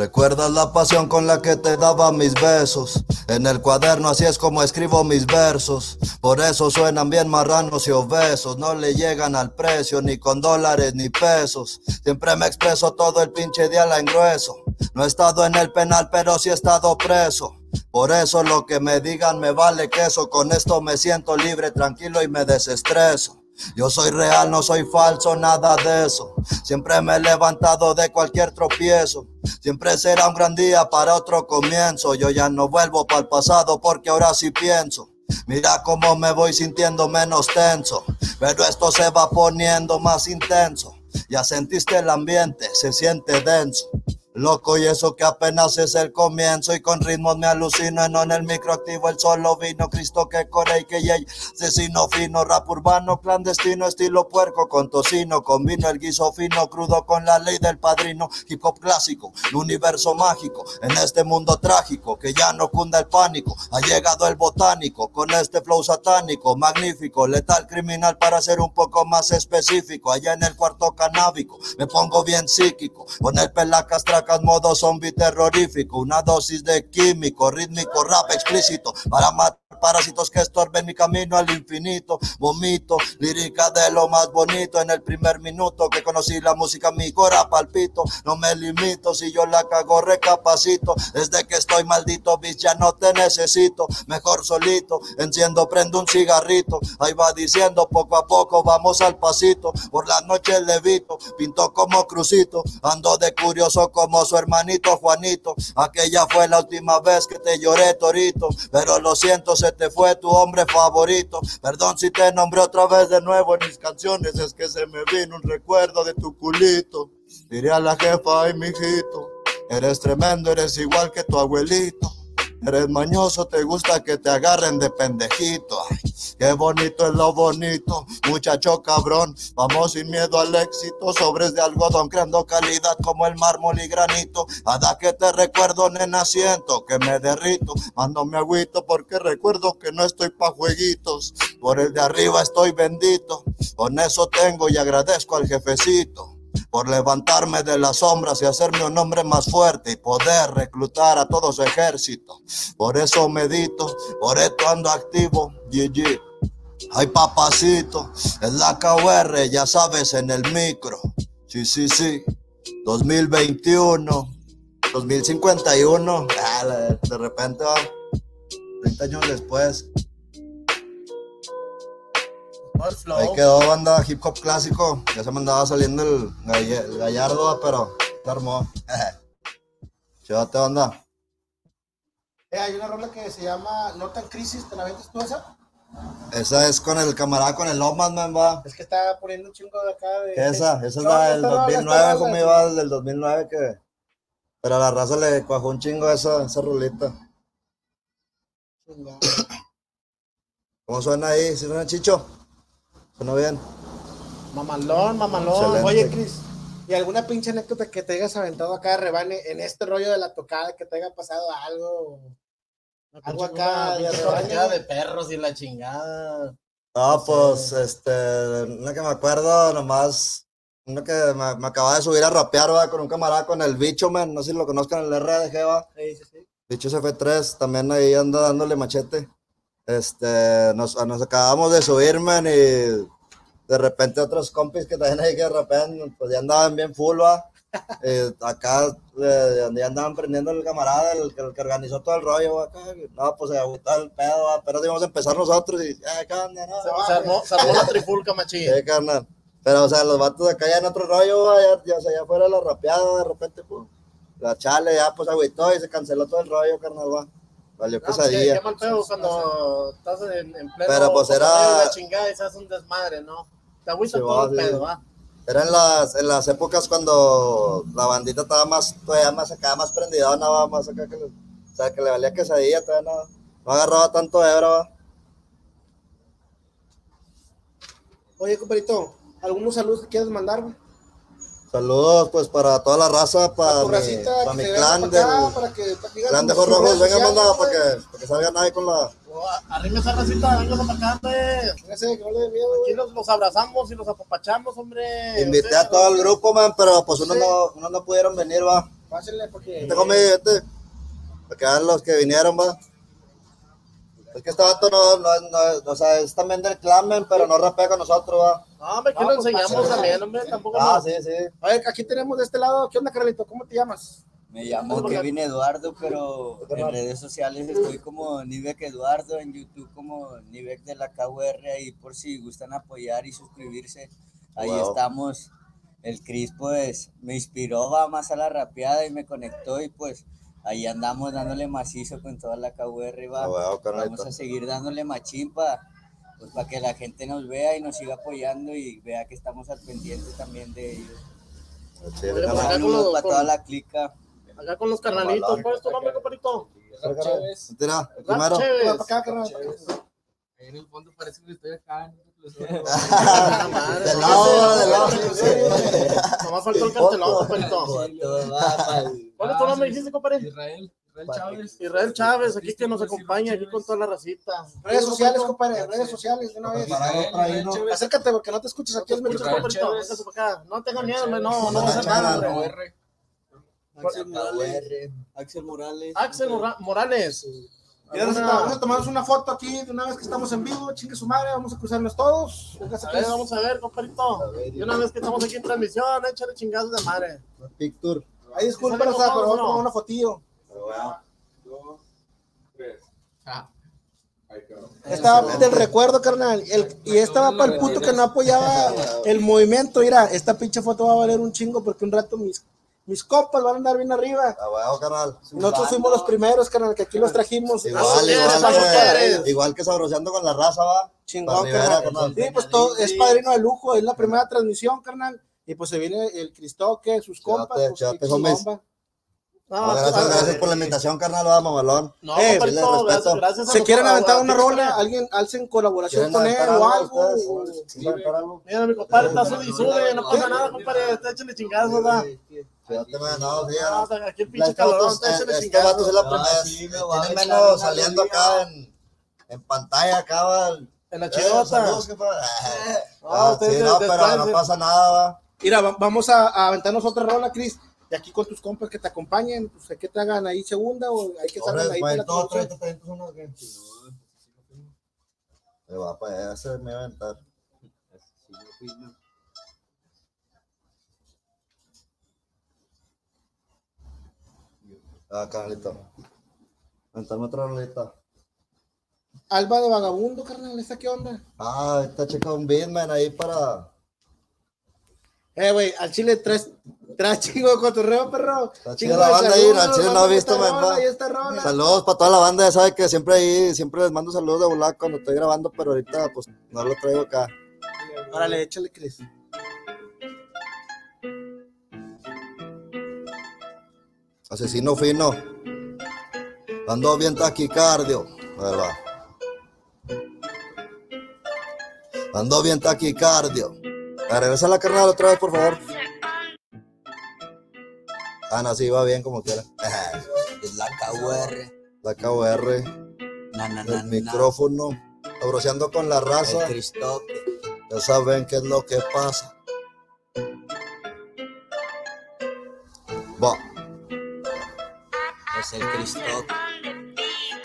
Recuerdas la pasión con la que te daba mis besos. En el cuaderno así es como escribo mis versos. Por eso suenan bien marranos y obesos. No le llegan al precio ni con dólares ni pesos. Siempre me expreso todo el pinche día la engrueso. No he estado en el penal, pero sí he estado preso. Por eso lo que me digan me vale queso. Con esto me siento libre, tranquilo y me desestreso. Yo soy real, no soy falso, nada de eso. Siempre me he levantado de cualquier tropiezo. Siempre será un gran día para otro comienzo. Yo ya no vuelvo para el pasado porque ahora sí pienso. Mira cómo me voy sintiendo menos tenso. Pero esto se va poniendo más intenso. Ya sentiste el ambiente, se siente denso. Loco, y eso que apenas es el comienzo. Y con ritmos me alucino. En, en el micro activo el solo vino. Cristo que corre y que yey. Asesino fino, rap urbano, clandestino, estilo puerco con tocino. Combino el guiso fino, crudo con la ley del padrino. Hip hop clásico, el universo mágico. En este mundo trágico que ya no cunda el pánico. Ha llegado el botánico con este flow satánico. Magnífico, letal criminal para ser un poco más específico. Allá en el cuarto canábico me pongo bien psíquico. Con el pelacas modo zombie terrorífico. Una dosis de químico, rítmico, rap explícito. Para matar parásitos que estorben mi camino al infinito. Vomito, lírica de lo más bonito. En el primer minuto que conocí la música, mi cora palpito. No me limito, si yo la cago, recapacito. Desde que estoy maldito, bitch, ya no te necesito. Mejor solito, enciendo, prendo un cigarrito. Ahí va diciendo poco a poco, vamos al pasito. Por la noche levito, pinto como crucito. Ando de curioso como su hermanito Juanito. Aquella fue la última vez que te lloré, Torito. Pero lo siento, se te fue tu hombre favorito. Perdón si te nombré otra vez de nuevo en mis canciones. Es que se me vino un recuerdo de tu culito. Diré a la jefa, ay, mijito. Eres tremendo, eres igual que tu abuelito. Eres mañoso, te gusta que te agarren de pendejito. Ay, qué bonito es lo bonito, muchacho cabrón. Vamos sin miedo al éxito, sobres de algodón, creando calidad como el mármol y granito. Hada que te recuerdo, nena, siento que me derrito. Mando mi agüito porque recuerdo que no estoy pa' jueguitos. Por el de arriba estoy bendito. Con eso tengo y agradezco al jefecito por levantarme de las sombras y hacerme un hombre más fuerte y poder reclutar a todo su ejército. Por eso medito, por esto ando activo, GG. Ay, papacito, es la KR, ya sabes, en el micro. Sí, sí, sí. 2021, 2051. Ah, de repente, va, 30 años después. Flow. Ahí quedó banda hip hop clásico. Ya se me andaba saliendo el, gallardo, pero se armó. Chivate, banda. Eh, hay una rola que se llama No tan crisis, ¿te la vendes tú esa? Esa es con el camarada, con el Lomas, man, va. Es que está poniendo un chingo de acá de. ¿Qué esa? Esa es No, la del esta rola, esta 2009, rola, como iba del 2009 que... Pero a la raza le cuajó un chingo esa, esa. Chingada. ¿Cómo suena ahí? ¿Sí suena chicho? Suena bien. Mamalón, mamalón. Excelente. Oye, Cris, ¿y alguna pinche anécdota que te hayas aventado acá de rebane en este rollo de la tocada, que te haya pasado algo? Algo acá de rebaño. de perros y la chingada. No, pues, este, una que me acuerdo nomás, una que me, me acababa de subir a rapear, va, con un camarada con el bicho, man, no sé si lo conozcan, el RDG, va. Sí, sí, sí. Bicho CF3, también ahí anda dándole machete. Este, nos, nos acabamos de subir, man, y de repente otros compis que también ahí que rapean, pues ya andaban bien full, va. Eh, acá, eh, ya andaban prendiendo el camarada, el, que- el que organizó todo el rollo, va, acá. No, pues se agotó el pedo, va, pero íbamos a empezar nosotros y, ya, ¿qué onda, no? Se, se armó, se armó la trifulca, machín. Sí, carnal. Pero, o sea, los vatos acá ya en otro rollo, va, ya, ya, o sea, ya fuera la rapeada, de repente, pues, la chale ya, pues, agüitó y se canceló todo el rollo, carnal, va. Valió No, pues, pesadilla. qué, qué mal pedo cuando estás en, en pleno Pero, pues, era- la chingada y se hace un desmadre, ¿no? Te agüita Sí, todo va, el pedo, ¿va? Era en las, en las épocas cuando la bandita estaba más, todavía más acá, más prendida, nada más acá que le, o sea, que le valía quesadilla, todavía no, no agarraba tanto hebra, va. Oye, compadrito, ¿algunos saludos que quieres mandar? güey? Saludos, pues, para toda la raza, para mi, racita, para mi clan para acá, para que clan de redes venga, sociales, manda, para güey. que, para que salgan ahí con la, Oh, Arriba esa racita, venga para acá. Fíjense que no le dé miedo, Aquí los, los abrazamos y los apapachamos, hombre. Invité a todo el grupo, man, pero pues uno Sí. no, uno no pudieron venir, va. Pásenle porque. Vente conmigo, vente. Para que vean los que vinieron, va. Es que este vato no, no, no, o sea, es también del clamen, pero no rapea con nosotros, va. No, hombre, que No, lo pues, enseñamos también, hombre, tampoco Ah, no. sí, sí. Oye, aquí tenemos de este lado. ¿Qué onda, Carlito? ¿Cómo te llamas? Me llamo Kevin Eduardo, pero en redes sociales estoy como Nivek Eduardo, en YouTube como Nivek de la KUR, ahí por si gustan apoyar y suscribirse. Ahí Wow. estamos. El Cris pues me inspiró, va más a la rapeada y me conectó y pues ahí andamos dándole macizo con toda la KUR, va. Vamos a seguir dándole machín para pues, pa que la gente nos vea y nos siga apoyando y vea que estamos al pendiente también de ellos. Carnal. pues, acá con los- para con- toda la clica. Acá con los carnalitos. ¿Cuál es tu nombre, compadrito? Tira, primero. Chévez. Para acá, carnal. Ahí en el fondo parece que estoy acá. ¿no? Ah, madre, De no, lado, no, de lado. Nomás faltó el cartelón, compadrito. ¿Cuál es tu nombre, dijiste, compadre? Israel, Israel Chávez. Israel Chávez, aquí que nos acompaña, aquí con toda la racita. Redes sociales, compadre. Redes sociales, de una vez. Acércate porque no te escuchas aquí. Es Mucho. No tengan miedo, no, no a hacer nada. Axel Morales. Axel Morales. Axel Mora- Morales. Vamos a tomarnos una foto aquí de una vez que estamos en vivo. Chingue su madre, vamos a cruzarnos todos. Véngase, A ver, pues. vamos a ver, compadrito. Y una vez que estamos aquí en transmisión, échale chingados de madre. Picture. Ahí disculpen, ¿Sale o sea, con pero vamos a tomar una fotillo. Ah, Estaba del recuerdo, carnal. El- y esta va para el puto que no apoyaba el movimiento. Mira, esta pinche foto va a valer un chingo porque un rato mis, mis compas van a andar bien arriba. Ah, bueno, carnal. Nosotros fuimos los primeros, carnal, que aquí los trajimos. Igual, paso que, quieres. igual que sabroseando con la raza, va. Chingón, carnal. carnal. Sí, pues todo es padrino de lujo. Es la primera transmisión, carnal. Y pues se viene el Cristoque, sus compas. Chate, pues, chate, qué homies. chingón, va. No, gracias, gracias por la invitación, carnal, va, mamalón. No, Eh, sí les gracias, gracias. a ¿Se quieren aventar una rola? ¿Alguien hacen colaboración ¿Quieren con él o algo algo? Mira, mi compadre está sube y sube, no pasa nada, compadre. Está échale chingados, ¿verdad? Fíjate, no, sí, No, ya. aquí el pinche calorón, está eh, échale estos chingados. es la Ah, primera. sí, echar menos saliendo acá en, pantalla, acá. En la Eh, jefa. No, Ah, sí, pero no después- pasa nada, va. Mira, va- vamos a, a aventarnos otra rola, Cris. Y aquí con tus compas que te acompañen, pues hay que te hagan ahí segunda o hay que salgan ahí pues, para la todos producción. 30, 30, uno, ¿qué? Se va para allá, se me va a aventar. Ah, carnalito. Aventame otra rolita. Alba de Vagabundo, carnal, ¿esta qué onda? Ah, está checa un beatman ahí para. Eh, güey, al chile traes, traes chingo de cotorreo, perro. Está chida la banda ahí, chile no he visto, man. Saludos para toda la banda, ya sabe que siempre ahí, siempre les mando saludos de volar cuando estoy grabando, pero ahorita pues no lo traigo acá. Órale, échale, Cris. Asesino fino. Ando bien taquicardio. Ahí va. Ando bien taquicardio. A regresa la carnal otra vez, por favor. Ah, no, sí, va bien como quiera. La KUR. La KOR, Na, na, na, el micrófono, abroceando con la El raza. Cristoque. Ya saben qué es lo que pasa. Va. Es el Cristoque.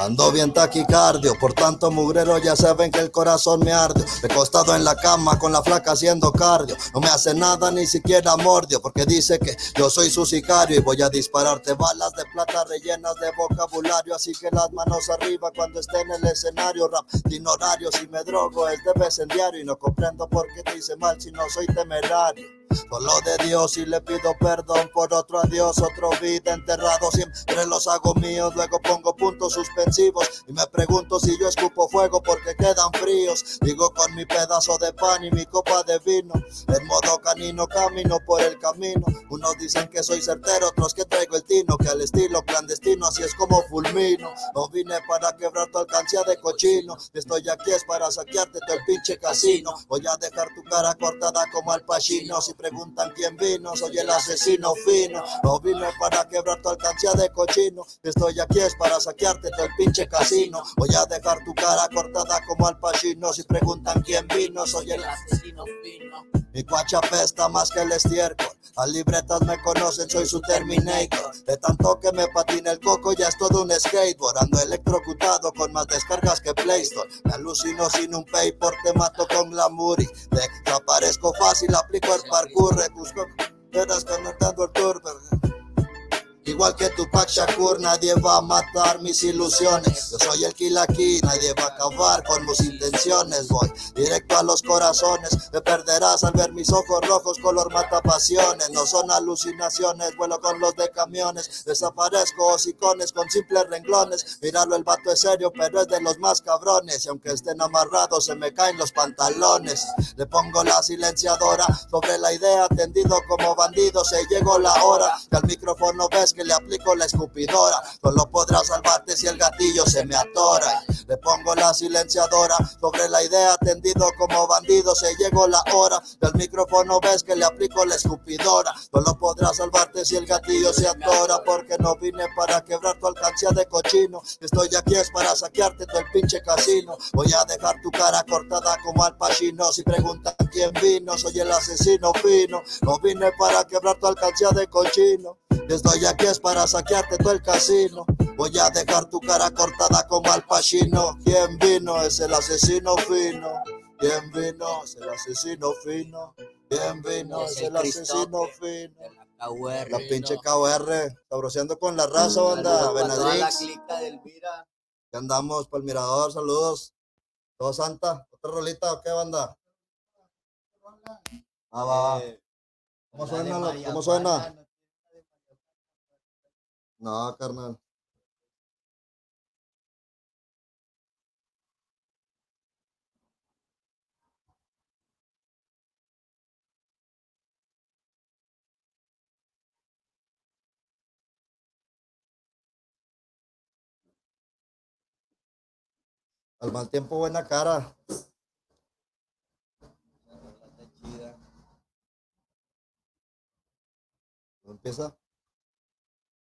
Ando bien taquicardio, por tanto mugrero ya saben que el corazón me arde. Recostado en la cama con la flaca haciendo cardio. No me hace nada ni siquiera mordio, porque dice que yo soy su sicario y voy a dispararte balas de plata rellenas de vocabulario. Así que las manos arriba cuando esté en el escenario. Rap sin horario, si me drogo es de vez en diario. Y no comprendo por qué te hice mal si no soy temerario. Solo de Dios y le pido perdón por otro adiós, otro vida enterrado. Siempre los hago míos, luego pongo puntos suspensivos y me pregunto si yo escupo fuego porque quedan fríos. Digo con mi pedazo de pan y mi copa de vino, en modo canino camino por el camino. Unos dicen que soy certero, otros que traigo el tino, que al estilo clandestino así es como fulmino. No vine para quebrar tu alcancía de cochino, estoy aquí es para saquearte todo el pinche casino. Voy a dejar tu cara cortada como al pachino preguntan quién vino, soy el asesino fino. No vine para quebrar tu alcancía de cochino. Estoy aquí es para saquearte todo el pinche casino. Voy a dejar tu cara cortada como al pachino. Si preguntan quién vino, soy el asesino fino. mi cuacha pesta más que el estiércol. A libretas me conocen, soy su Terminator. De tanto que me patina el coco, ya es todo un skateboard. Ando electrocutado con más descargas que Play Store. Me alucino sin un payport, te mato con la muri. Desaparezco fácil, aplico el corre, buscó, verás cantando al torberg Igual que Tupac Shakur, nadie va a matar mis ilusiones. Yo soy el kill aquí, nadie va a acabar con mis intenciones. Voy directo a los corazones, te perderás al ver mis ojos rojos, color mata pasiones. No son alucinaciones, vuelo con los de camiones. Desaparezco hocicones con simples renglones. Míralo, el vato es serio, pero es de los más cabrones. Y aunque estén amarrados, se me caen los pantalones. Le pongo la silenciadora sobre la idea, tendido como bandido. Se llegó la hora que al micrófono ves que le aplico la escupidora. Solo podrás salvarte si el gatillo se me atora. Le pongo la silenciadora sobre la idea, tendido como bandido. Se llegó la hora del micrófono, ves que le aplico la escupidora. Solo podrás salvarte si el gatillo se atora. Porque no vine para quebrar tu alcancía de cochino. Estoy aquí es para saquearte todo el pinche casino. Voy a dejar tu cara cortada como al pachino. Si preguntan quién vino, soy el asesino fino. No vine para quebrar tu alcancía de cochino. Estoy aquí es para saquearte todo el casino. Voy a dejar tu cara cortada como al pachino. ¿Quién vino? Es el asesino fino. ¿Quién vino? Es el asesino fino. ¿Quién vino? Es el asesino fino. La KUR. La pinche KR, sabroseando con la raza, banda. La Benadrix. clica de Elvira. Ya andamos para el mirador, saludos. Todo santa, otra rolita o qué banda. Ah, va, va. Eh, ¿Cómo suena? ¿Cómo suena? No No, carnal. Al mal tiempo, buena cara. chida. Empieza.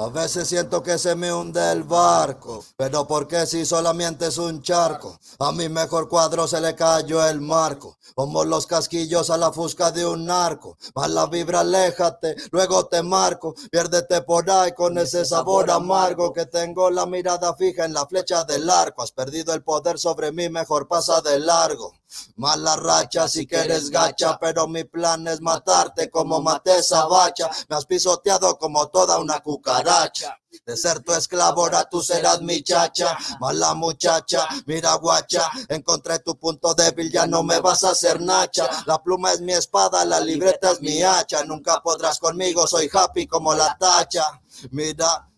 A veces siento que se me hunde el barco, pero porque si solamente es un charco, a mi mejor cuadro se le cayó el marco, como los casquillos a la fusca de un narco, mala vibra, aléjate, luego te marco, piérdete por ahí con ese sabor amargo. que tengo. La mirada fija en la flecha del arco, has perdido el poder sobre mí, mejor pasa de largo. Mala racha si que eres gacha, pero mi plan es matarte como maté esa bacha. Me has pisoteado como toda una cucaracha. De ser tu esclavo, ahora tú serás mi chacha. Mala muchacha, mira guacha. Encontré tu punto débil, ya no me vas a hacer nacha. La pluma es mi espada, la libreta es mi hacha. Nunca podrás conmigo, soy happy como la tacha. Mira.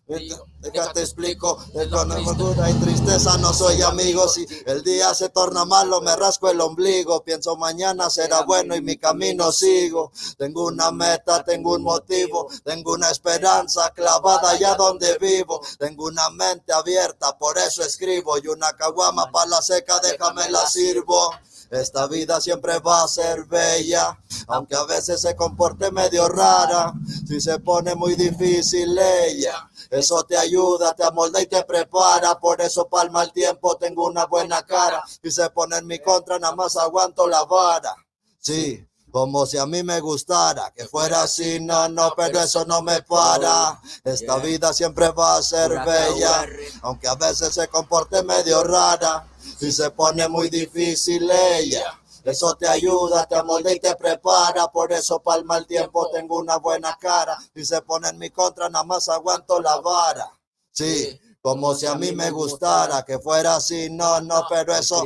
Déjate explico, con amargura y tristeza no soy amigo. Si el día se torna malo, me rasco el ombligo. Pienso mañana será bueno y mi camino sigo. Tengo una meta, tengo un motivo, tengo una esperanza clavada allá donde vivo. Tengo una mente abierta, por eso escribo. Y una caguama para la seca, déjame la sirvo. Esta vida siempre va a ser bella, aunque a veces se comporte medio rara. Si se pone muy difícil ella, eso te ayuda, te amolda y te prepara. Por eso palma el tiempo, tengo una buena cara. Si se pone en mi contra, nada más aguanto la vara. Sí, como si a mí me gustara que fuera así, no, no, pero eso no me para. Esta vida siempre va a ser bella, KUR. aunque a veces se comporte medio rara. Si se pone muy difícil ella, eso te ayuda, te amolda y te prepara. Por eso palma el tiempo, tengo una buena cara. Si se pone en mi contra, nada más aguanto la vara. Sí, como si a mí me gustara que fuera así, no, no, pero eso.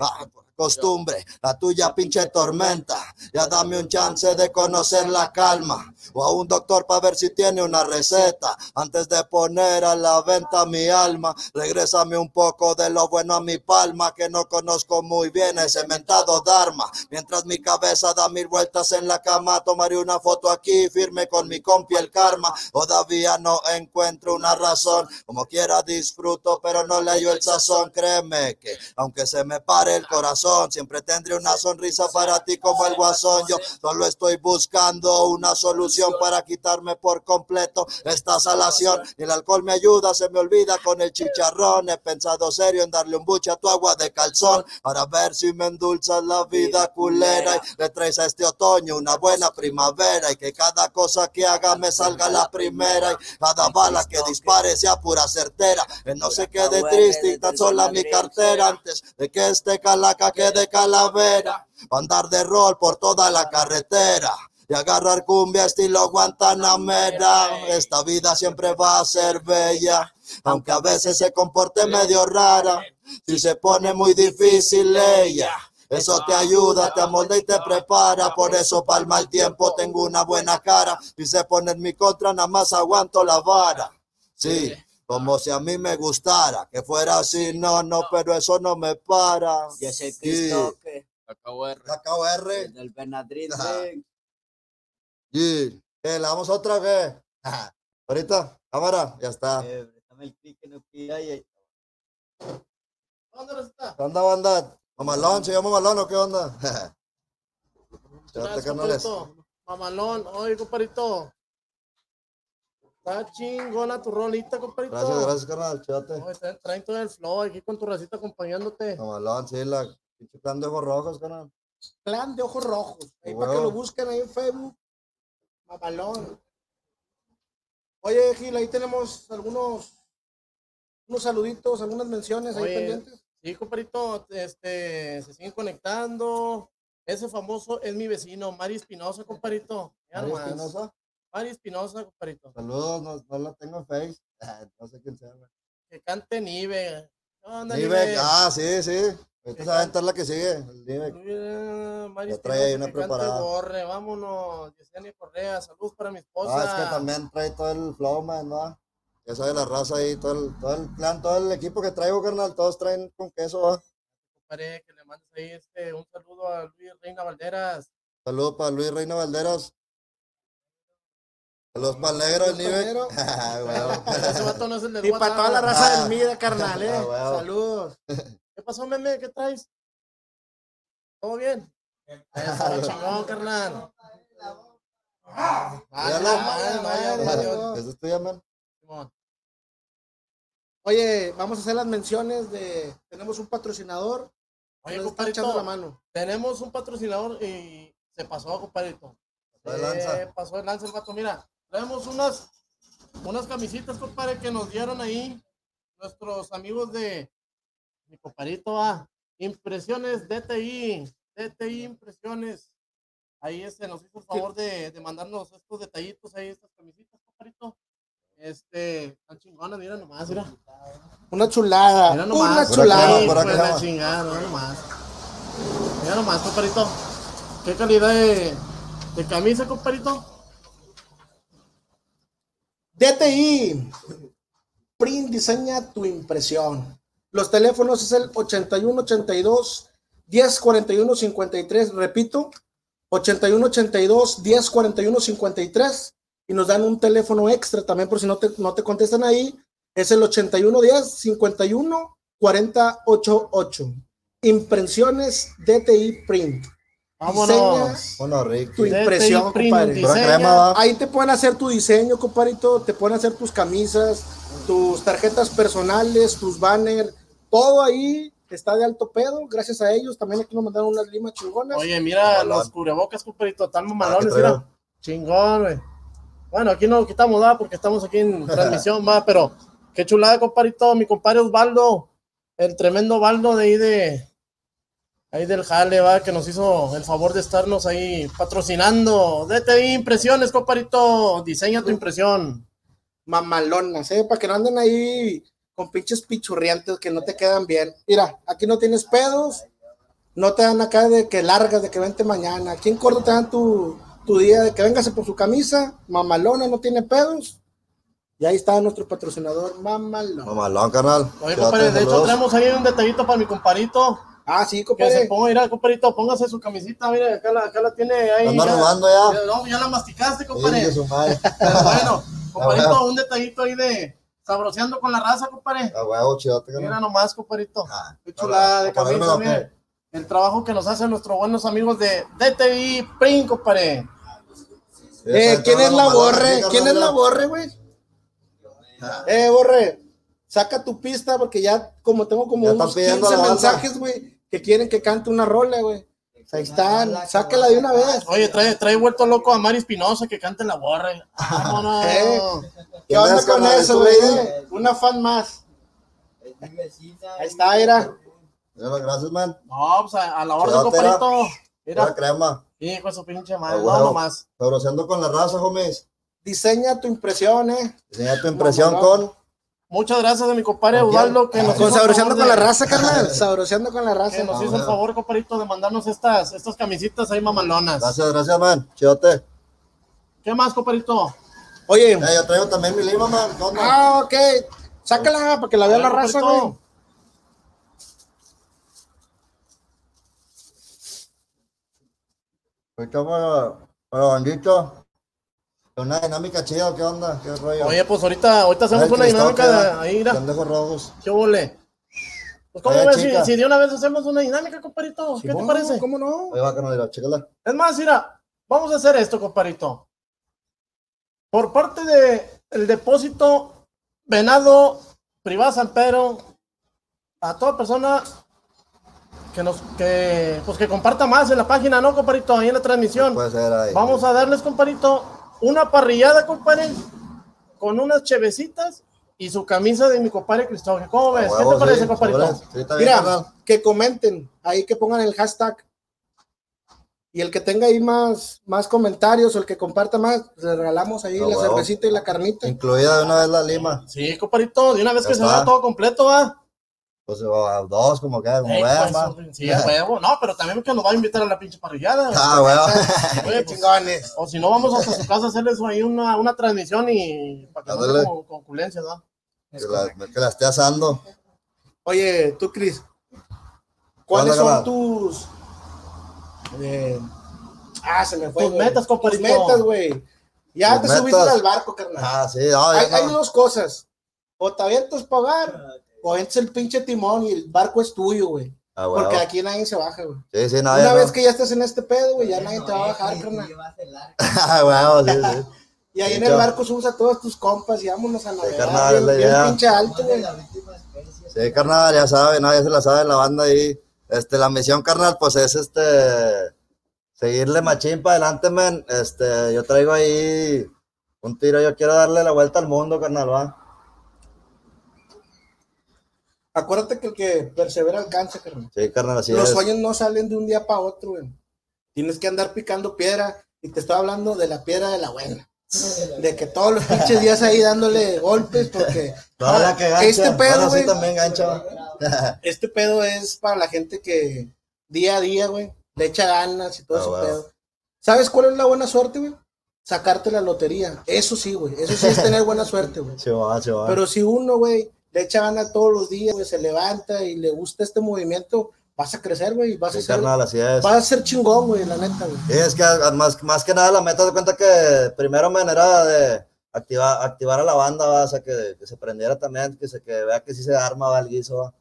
Ah, costumbre, la tuya pinche tormenta. Ya dame un chance de conocer la calma. O a un doctor para ver si tiene una receta. Antes de poner a la venta mi alma, regrésame un poco de lo bueno a mi palma, que no conozco muy bien ese mentado Dharma. Mientras mi cabeza da mil vueltas en la cama, tomaré una foto aquí firme con mi compi el karma. Todavía no encuentro una razón. Como quiera disfruto, pero no le hallo el sazón. Créeme que aunque se me pare el corazón, siempre tendré una sonrisa para ti como el guasón. Yo solo estoy buscando una solución para quitarme por completo esta salación. Ni el alcohol me ayuda, se me olvida con el chicharrón. He pensado serio en darle un buche a tu agua de calzón para ver si me endulzas la vida culera y le traes a este otoño una buena primavera y que cada cosa que haga me salga la primera y cada bala que dispare sea pura certera. Que no se quede triste y tan sola mi cartera antes de que este calaca quede calavera. Andar de rol por toda la carretera y agarrar cumbia estilo Guantanamera. Esta vida siempre va a ser bella, aunque a veces se comporte medio rara. Si se pone muy difícil ella. Eso te ayuda, te amolda y te prepara. Por eso, para el mal tiempo, tengo una buena cara. Y se pone en mi contra, nada más aguanto la vara. Sí, como si a mí me gustara. Que fuera así, no, no, pero eso no me para. Y ese Sí. Cristo que Acabo La KR. del Benadryl. Sí. ¿Qué, ¿La vamos otra qué? Ahorita, cámara, ya está. Eh, préstame el clic que no pida y ¿Dónde está? ¿Qué onda, banda? ¿Mamalón? ¿Se llama Mamalón o qué onda? Gracias, carnales. Mamalón, oye, compadrito. Está chingona tu rolita, compadrito. Gracias, gracias, carnal. Chate. Traen- todo el flow aquí con tu racita acompañándote. Mamalón, sí, la pinche plan de ojos rojos, carnal. Plan de ojos rojos. Ahí Ah, para que lo busquen ahí en Facebook. Mamalón. Oye, Gil, ahí tenemos algunos unos saluditos, algunas menciones ahí pendientes. Sí, compadrito, este, se siguen conectando. Ese famoso es mi vecino, Mari Espinosa, María nomás. Espinosa, Mari Espinosa, compadrito. saludos, no, no la tengo en Face. No sé quién sea. güey. Que cante Nive. Ah, sí, sí. Ahorita Que se va a aventar la que sigue. El Nivek. Mira, trae ahí una preparada. Borre, vámonos. Yesenia Correa, saludos para mi esposa. Ah, es que también trae todo el flow, man, ¿no? Ya sabe la raza ahí, todo el, todo el plan, todo el equipo que traigo, carnal, todos traen con queso, ¿va? compadre, que le mandes ahí este, un saludo a Luis Reina Valderas. Saludos para Luis Reina Valderas. Saludos para el negro, el Saludos pa'l Nive. Ah. Ese vato no es el del Y para toda la raza Ah. del MIDA, carnal, eh. Ah. Saludos. ¿Qué pasó, meme? ¿Qué traes? ¿Todo bien? Eso, chingón, carnal. Ah. Eso es tuya, man. Simón. Oye, vamos a hacer las menciones de. Tenemos un patrocinador. Oye, nos está echando la mano. tenemos un patrocinador y se pasó, compadrito. Pasó de lanza. Se pasó el lanza el vato. Mira, traemos unas, unas camisitas, compadre, que nos dieron ahí nuestros amigos de mi compadrito A. Impresiones DTI. DTI Impresiones. Ahí este nos hizo el favor de, de mandarnos estos detallitos ahí, estas camisitas, compadrito. Este, tan chingonas, mira nomás, mira. Una chulada. Mira nomás. Una chulada. Por acá, Hijo de por la acá. chingada, mira nomás. Mira nomás, compadrito. Qué calidad de, de camisa, compadrito. DTI. Print diseña tu impresión. Los teléfonos es el 8182 1041 53. Repito, 8182 1041 53. Y nos dan un teléfono extra también por si no te, no te contestan ahí. Es el 8110 51 488. Impresiones DTI Print. Vámonos. Bueno, Rick. tu impresión, compadre. Ahí te pueden hacer tu diseño, compadrito, te pueden hacer tus camisas, tus tarjetas personales, tus banners, todo ahí está de alto pedo, gracias a ellos. También aquí nos mandaron unas limas chingonas. Oye, mira los cubrebocas, compadrito, tan Ah, traigo. mira. Chingón, güey. Bueno, aquí no lo quitamos, ¿va? Porque estamos aquí en transmisión, va, pero qué chulada, compadrito. Mi compadre Osvaldo, el tremendo Osvaldo de ahí de. Ahí del Jale, va, que nos hizo el favor de estarnos ahí patrocinando. DTI Impresiones, compadrito. Diseña tu impresión. Mamalonas, ¿eh? Para que no anden ahí con pinches pichurriantes que no te quedan bien. Mira, aquí no tienes pedos, no te dan acá de que largas, de que vente mañana. Aquí en Córdoba te dan tu, tu día de que véngase por su camisa, mamalona, no tiene pedos. Y ahí está nuestro patrocinador, mamalón. Mamalón, carnal. Oye, compadre, de hecho traemos ahí un detallito para mi comparito. Ah, sí, Que se compadre. ponga, mira, comparito, póngase su camisita, mire, acá la, acá la tiene ahí. Anda ya. robando ya. No, ya la masticaste, compadre. Pero bueno, comparito, huevo. un detallito ahí de sabroseando con la raza, compadre. A huevo, chidote, Mira nomás, comparito. Ah, Qué chulada de camisa, mire. El trabajo que nos hacen nuestros buenos amigos de DTI Print, compadre. Eh, ¿Quién es la borre? ¿Quién es la mira. borre, güey? Eh, borre, saca tu pista porque ya como tengo como unos están pidiendo 15 a la banda. mensajes, güey, que quieren que cante una rola, güey. Ahí están, sácala de una vez. Oye, trae, trae vuelto loco a Mari Espinosa que cante la borre. Vámonos. Eh. ¿Qué ¿Quién onda con eso, ¿Es tu güey? Una fan más. Ahí está, mira. Mira, Gracias, man. No, pues a, a la orden, era. comparito. Mira, Mira, crema. hijo su pinche madre. Ah, No, nomás. Sabroseando con la raza, homies. Diseña tu impresión, eh. Diseña tu impresión con. Muchas gracias a mi compadre. Ubaldo que nos sabroseando con la raza, carnal. Sabroseando con la Que raza. nos Ah, hizo el favor, compadrito, de mandarnos estas, estas camisitas ahí mamalonas. Gracias, gracias, man. Chidote. ¿Qué más, compadrito? Oye, Eh, yo traigo también mi lima, man. Ah, ok. Sácala para que la vea la raza, güey. Ahorita para, para bandito. Una dinámica chida, ¿qué onda? ¿Qué rollo? Oye, pues ahorita, ahorita hacemos una dinámica de ahí, mira. Pendejos rojos. ¿Qué ole? Pues, ¿cómo Oye, ves si, chica. si de una vez hacemos una dinámica, compadrito? ¿Qué te Simón, parece? ¿Cómo no? Mira, chécala. Es más, mira, vamos a hacer esto, compadrito. Por parte de el depósito Venado Privada San Pedro, a toda persona que nos que pues que comparta más en la página, ¿no, compadrito? Ahí en la transmisión. Puede ser ahí. Vamos a darles, compadrito, una parrillada, compadre, con unas chevecitas y su camisa de mi compadre Cristóbal. ¿Cómo ves? ¿Qué te parece, sí, bien, Mira, que comenten, ahí que pongan el hashtag. Y el que tenga ahí más, más comentarios o el que comparta más, le regalamos ahí Ah, la huevo. cervecita y la carnita. Incluida de una vez la lima. Sí, compadrito, de una vez Ya que se vea todo completo, ¿va? Pues a dos, como que, como Ey, vean, pues, sí, a huevo. No, pero también que nos va a invitar a la pinche parrillada. Ah, huevo. Oye, pues, chingones. o si no, vamos hasta su casa a hacerles ahí una, una transmisión y para que no con, ¿no? Que la, que la esté asando. Oye, tú, Cris, ¿cuáles son tus. eh, ah, se me fue. Tus metas, compadrito. Tus metas, güey. Ya te subiste al barco, carnal. Ah, sí, no, hay, ya hay dos cosas. O te avientas para pagar, o avientas el pinche timón y el barco es tuyo, güey. Ah. Porque aquí nadie se baja, güey. Sí, sí, no, Una vez no. que ya estés en este pedo, güey, ya nadie te va a bajar, carnal. Ah, huevo, sí, sí. Y ahí Sí, en el barco subes a todos tus compas y vámonos a navegar. carnal, bien, bien idea. pinche alto, güey. Sí, carnal, ya sabe, no, ya se la sabe la banda ahí. Este, la misión, carnal, pues es este seguirle machín para adelante, men. Este, yo traigo ahí un tiro, yo quiero darle la vuelta al mundo, carnal, va. Acuérdate que el que persevera alcanza, carnal. Sí, carnal, así Los es. sueños no salen de un día para otro, güey. Tienes que andar picando piedra. Y te estoy hablando de la piedra de la buena. De que todos los pinches días ahí dándole golpes porque No, la que gancha. este pedo, güey, este pedo es para la gente que día a día, güey, le echa ganas y todo Ah, ese bueno. pedo. ¿Sabes cuál es la buena suerte, güey? Sacarte la lotería. Eso sí, güey. Eso sí es tener buena suerte, güey. Pero si uno, güey, le echa ganas todos los días, güey, se levanta y le gusta este movimiento, vas a crecer, güey, vas a ser, carnal, así es. vas a ser chingón, güey, la neta, güey. Es que más, más que nada la meta de cuenta que primero me era de activar, activar a la banda, ¿va? o sea, que, que se prendiera también, que se que vea que sí se arma ¿va? el guiso. ¿va?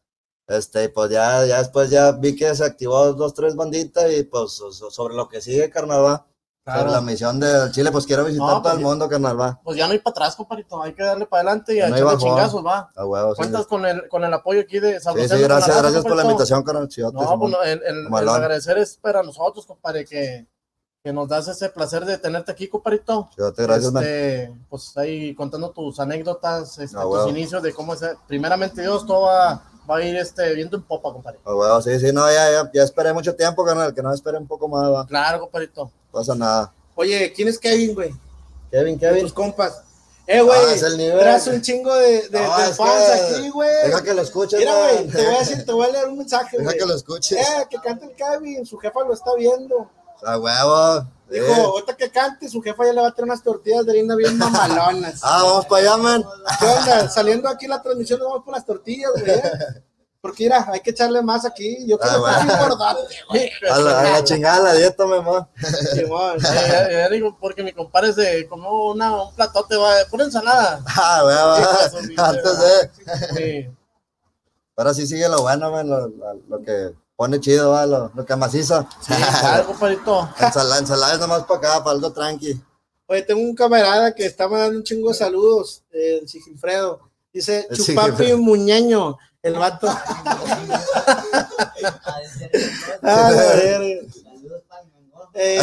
Este, y pues ya, ya después ya vi que se activó dos, tres banditas y pues so- so- sobre lo que sigue, carnal, Claro. la misión del Chile, pues quiero visitar No, todo pues el ya- mundo, carnal, va. Pues ya no hay para atrás, compadrito. Hay que darle para adelante y No echarle chingazos, va. A huevo, sí. Cuentas con el, con el apoyo aquí de Sí, Sabroseando sí, la gracias, gracias por la invitación, carnal. Chidote, No, pues el, el- el agradecer es para nosotros, compadre, que, que nos das ese placer de tenerte aquí, compadrito. Chidote, gracias, man. Este, pues ahí contando tus anécdotas, este, tus huevo. inicios de cómo es. Primeramente Dios, todo va, va a ir este, viendo en popa, compadre. A huevo, sí, sí, no, ya, ya, ya esperé mucho tiempo, carnal, que no espere un poco más, va. Claro, compadrito. Pasa nada. Oye, ¿quién es Kevin, güey? Kevin, Kevin. Tus compas. Eh, güey, Ah, traes un chingo de, de, No, de es fans que- aquí, güey. Deja que lo escuches, Mira, güey, te voy a decir, te voy a leer un mensaje, Deja güey. que lo escuches. Eh, que cante el Kevin, su jefa lo está viendo. A huevo. Dijo, eh. ahorita que cante, su jefa ya le va a traer unas tortillas de harina bien mamalonas. Ah, vamos para allá, man. ¿Qué onda? Saliendo aquí la transmisión, nos vamos por las tortillas, güey. Porque mira, hay que echarle más aquí. Yo quiero Ah, gordote, güey. A la, a la chingada la dieta, mi mamá. Simón. Eh, eh, digo, porque mi compadre se comió una, un platote, va, pura ensalada. Ah, su pinche Antes de. Sí. Ahora sí sigue lo bueno, man. Lo, lo- lo que pone chido, va. Lo, lo que maciza. Sí, claro, compadrito. Ensalada, ensalada es nomás para acá, para algo tranqui. Oye, tengo un camarada que está mandando un chingo de saludos, eh, el Sigilfredo. Dice, Chupapi. Muñeño, el vato. Ah. Eh,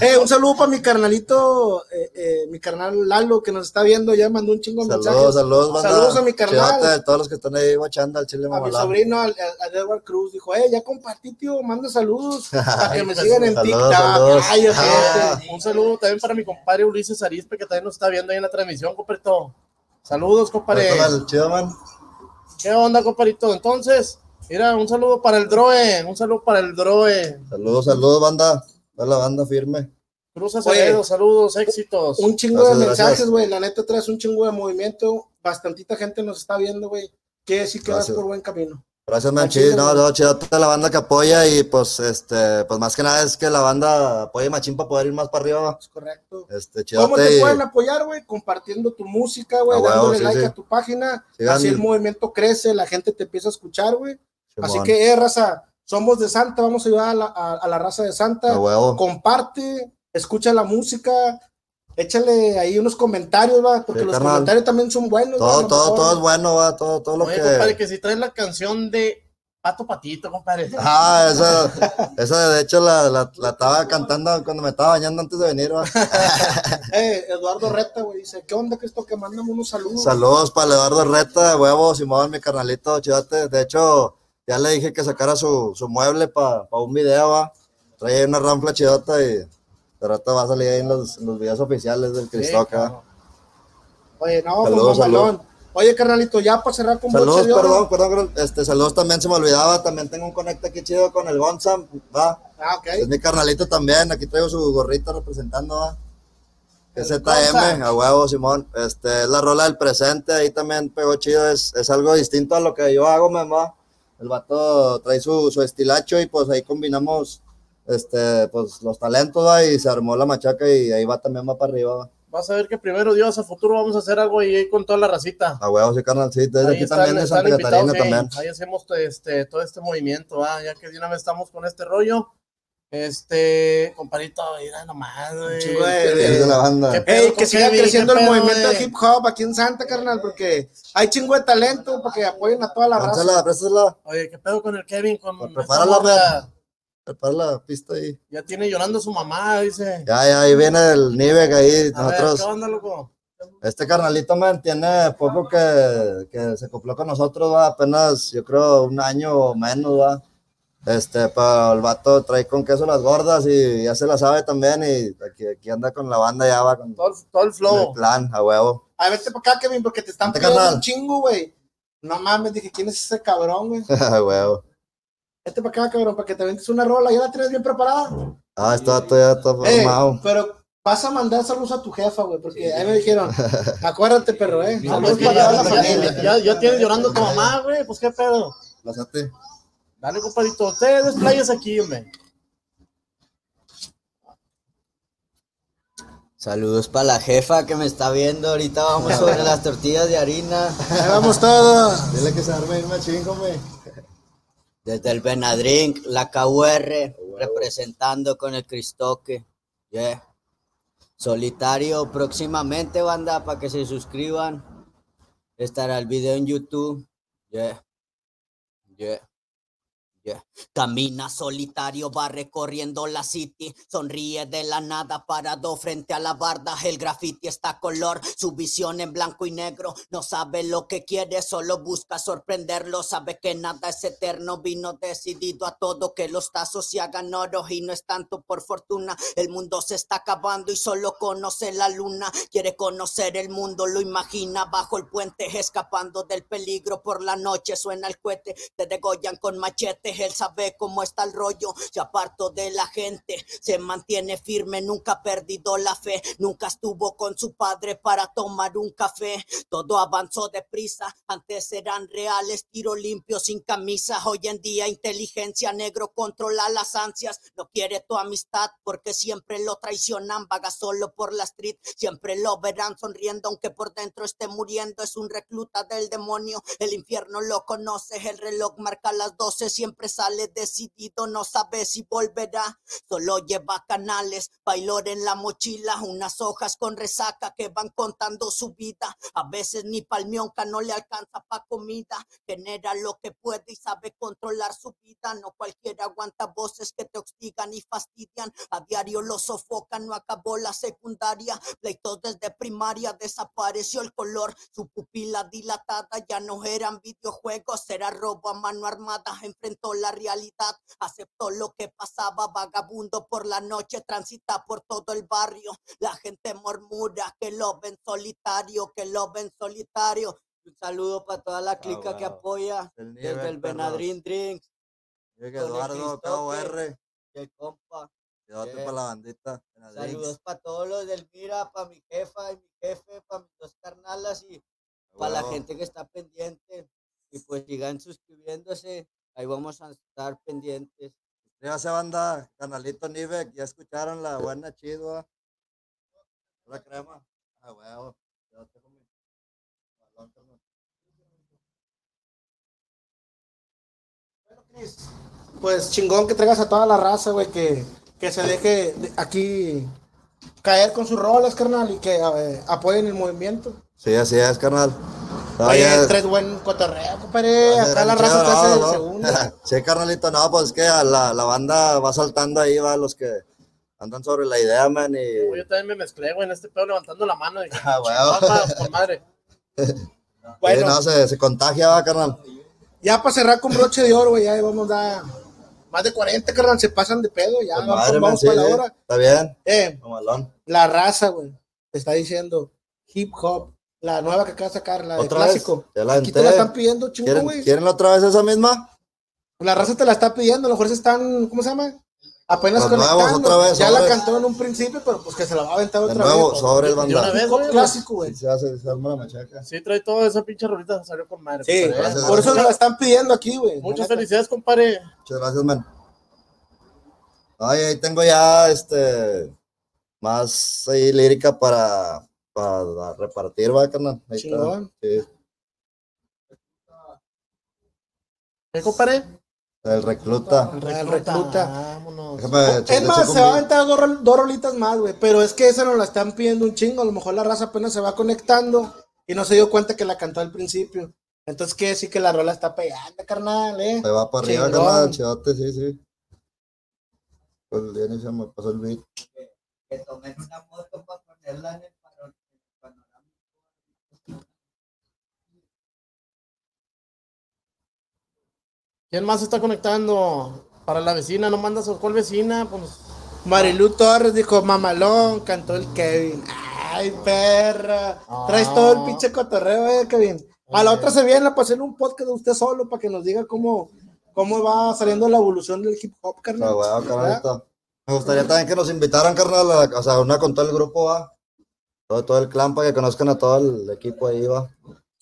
eh, un saludo para mi carnalito, eh, eh, mi carnal Lalo, que nos está viendo, ya mandó un chingo de Saludos, mensajes. saludos, banda. Saludos a mi carnal. Chidote de todos los que están ahí guachando al chile A mi sobrino, al, al- a Edward Cruz, dijo, eh, ya compartí, tío, manda saludos para que me sigan en saludos, TikTok. saludos. Ay. Ah. Un saludo también para mi compadre Ulises Arispe, que también nos está viendo ahí en la transmisión, compadrito. Saludos, compadre. Chido, man. ¿Qué onda, compadrito? Entonces, mira, un saludo para el Droe, un saludo para el Droe. Saludos, saludos, banda. Toda la banda firme. Cruz Oye. Acevedo, saludos, éxitos. Un chingo de mensajes, güey. La neta traes un chingo de movimiento. Bastantita gente nos está viendo, güey. Quiere decir que vas Gracias. por buen camino. Gracias, man. Al chile, Chido, no, no, chido toda la banda que apoya y pues, este, pues más que nada es que la banda apoye machín para poder ir más para arriba. Es correcto. Este, ¿Cómo te y pueden apoyar, güey? Compartiendo tu música, güey. Ah, dándole sí, like sí. a tu página. Así el movimiento crece, la gente te empieza a escuchar, güey. Así que, eh, raza, somos de Santa, vamos a ayudar a la, a- a la raza de Santa. A huevo. Comparte, escucha la música, échale ahí unos comentarios, va, porque Sí, los carnal. comentarios también son buenos. Todo, todo, mejor. todo es bueno, va, todo, todo lo Oye, que. compadre, que si traes la canción de Pato Patito, compadre. Ah, esa, esa de hecho la, la, la estaba cantando cuando me estaba bañando antes de venir, va. Eh, Eduardo Reta, güey, dice, ¿qué onda, Cristo? Que mándame unos saludos. Saludos para Eduardo Reta, huevo, Simón, mi carnalito, chidote. De hecho, ya le dije que sacara su, su mueble para un video, va. Trae ahí una ranfla chidota y de rato va a salir ahí en los, en los videos oficiales del Cristoca. cabrón. Oye, no, Saludos, pues, mamalón. Oye, carnalito, ya para cerrar con Saludos, oro. perdón, perdón, este, saludos también se me olvidaba, también tengo un conecta aquí chido con el Gonzam, va. Ah, ok. Es mi carnalito también, aquí traigo su gorrito representando, va. ZM, a huevo, Simón. Este es la rola del presente, ahí también pegó chido, es, es algo distinto a lo que yo hago, mamá. El vato trae su, su estilacho y pues ahí combinamos este, pues, los talentos, va, y se armó la machaca y ahí va también va para arriba, va. Vas a ver que primero Dios a futuro vamos a hacer algo ahí con toda la racita. A huevo, sí, carnal, sí, desde Ahí aquí están- también de Santa Catarina también. Ahí hacemos este, todo este movimiento, ¿va? ya que de una vez estamos con este rollo. Este, compadrito, mira nomás, güey. chingo de- Es de la banda. Ey, que siga Kevin, creciendo el pedo, movimiento de hip hop aquí en Santa, carnal, porque hay chingo de talento para que apoyen a toda la raza. Oye, qué pedo con el Kevin, con Pues prepárala, prepara la pista ahí. Ya tiene llorando su mamá, dice. Ya, ya, ahí viene el Nivek ahí, A ver, nosotros. ¿qué onda, loco? Este carnalito, man, tiene poco que, que se acopló con nosotros, va, apenas, yo creo, un año o menos, va. Este, pero el vato trae con queso las gordas y ya se la sabe también y aquí, aquí anda con la banda ya va con, Todo, el- todo el con el flow. plan, a huevo. A ver, vete para acá, Kevin, porque te están carnal. un chingo, güey. No mames, dije, ¿quién es ese cabrón, güey? A huevo. Vete para acá, cabrón, para que te ventes una rola. ¿Ya la tienes bien preparada? Ah, vato ya está Eh, formado. pero vas a mandar saludos a tu jefa, güey, porque ahí me dijeron, acuérdate, perro, ¿eh? Saludos para la ya- familia. ya- ya tienes llorando tu mamá, güey, pues qué pedo. Lázate. Dale, compadrito, ustedes desplayas aquí, hombre. Saludos para la jefa que me está viendo. Ahorita vamos sobre las tortillas de harina. Ahí vamos todos. Dile que se arme el machín, güey. Desde el Benadrink, la KUR, representando con el Cristoque. Yeah. Solitario próximamente, banda, para que se suscriban. Estará el video en YouTube. Yeah. Yeah. Camina solitario, va recorriendo la city, sonríe de la nada, parado frente a la barda, el graffiti está color, su visión en blanco y negro, no sabe lo que quiere, solo busca sorprenderlo, sabe que nada es eterno, vino decidido a todo, que los tazos se hagan oro y no es tanto por fortuna, el mundo se está acabando y solo conoce la luna, quiere conocer el mundo, lo imagina bajo el puente, escapando del peligro por la noche, suena el cohete, te degollan con machete, él sabe cómo está el rollo, se apartó de la gente, se mantiene firme, nunca ha perdido la fe, nunca estuvo con su padre para tomar un café, todo avanzó deprisa, antes eran reales, tiro limpio sin camisa, hoy en día inteligencia negro controla las ansias, no quiere tu amistad porque siempre lo traicionan, vaga solo por la street, siempre lo verán sonriendo aunque por dentro esté muriendo, es un recluta del demonio, el infierno lo conoce, el reloj marca las 12, siempre sale decidido, no sabe si volverá, solo lleva canales, bailor en la mochila, unas hojas con resaca que van contando su vida, a veces ni palmionca no le alcanza pa' comida, genera lo que puede y sabe controlar su vida, no cualquiera aguanta voces que te hostigan y fastidian, a diario lo sofocan, no acabó la secundaria, pleito desde primaria, desapareció el color, su pupila dilatada ya no eran videojuegos, era robo a mano armada, enfrentó la realidad, aceptó lo que pasaba, vagabundo por la noche, transita por todo el barrio, la gente murmura que lo ven solitario, que lo ven solitario. Un saludo para toda la clica que wow. apoya El desde el Benadrín Drinks, el Eduardo. KOR. y el compa. Quédate para la bandita. Saludos para todos los del Mira, para mi jefa y mi jefe, para mis dos carnalas y para la gente que está pendiente. Y pues sigan suscribiéndose. Ahí vamos a estar pendientes. Suscríbase, banda. Canalito Nivek. Ya escucharon la buena chido. La crema. Ah, huevo. Mi balón, carnal. Pues chingón que traigas a toda la raza, güey, que, que se deje de- aquí caer con sus rolas, carnal, y que eh, apoyen el movimiento. Sí, así es, carnal. No, Oye, ya- traes buen cotorreo, compadre. Acá la raza chido, te hace no, segunda. Sí, carnalito, no, pues es que la, la banda va saltando ahí, va, los que andan sobre la idea, man, y... Yo también me mezclé, güey, en este pedo levantando la mano. Dije, Ah, huevo. "Vamos, con madre. Bueno. Sí, no, se, se contagia, va, carnal. Ya para cerrar con broche de oro, güey, ya vamos a más de 40, carnal, se pasan de pedo, ya Con vamos, madre, man, vamos sí, para la hora. Está bien, Eh, la raza, güey, te está diciendo hip hop, la nueva que acaba de sacar, la de ¿Otra vez? clásico. Ya la Aquí te la están pidiendo, chingo, ¿Quieren, güey. ¿Quieren otra vez esa misma? La raza te la está pidiendo, a lo mejor se están, ¿cómo se llama? Apenas Los nuevos, otra vez, ya la cantó en un principio, pero pues que se la va a aventar otra nuevo, vez. sobre el De una banda. vez, Hip hop güey. clásico, güey. Sí, se hace, se arma la machaca. Sí, trae toda esa pinche rolita, salió con madre. Sí, compadre. gracias, por eso se la están pidiendo aquí, güey. Muchas felicidades, compadre. Muchas gracias, man. Ay, ahí tengo ya, este, más ahí lírica para, para repartir, va, carnal. Ahí está. Sí, ¿Qué, compadre? el recluta. El recluta. Vámonos. Déjame Es más, se va a aventar dos, rol- dos rolitas más, güey. Pero es que esa nos la están pidiendo un chingo. A lo mejor la raza apenas se va conectando y no se dio cuenta que la cantó al principio. Entonces quiere decir que la rola está pegando, carnal, ¿eh? Se va para arriba, Chingón. carnal, chidote, sí, sí. Pues ya se me pasó el beat. Que tomen una moto para ponerla en el pano- en el panorama. ¿Quién más se está conectando? Para la vecina, no mandas a cuál vecina, pues. Marilu Torres dijo, mamalón, cantó el Kevin. Ay, perra. Traes Ah. todo el pinche cotorreo, eh, Kevin. A la otra se viene para hacer un podcast de usted solo para que nos diga cómo, cómo va saliendo la evolución del hip hop, carnal. Carnalito. Me gustaría también que nos invitaran, carnal, a- o sea, una con todo el grupo, va. Todo, todo el clan para que conozcan a todo el equipo ahí, va.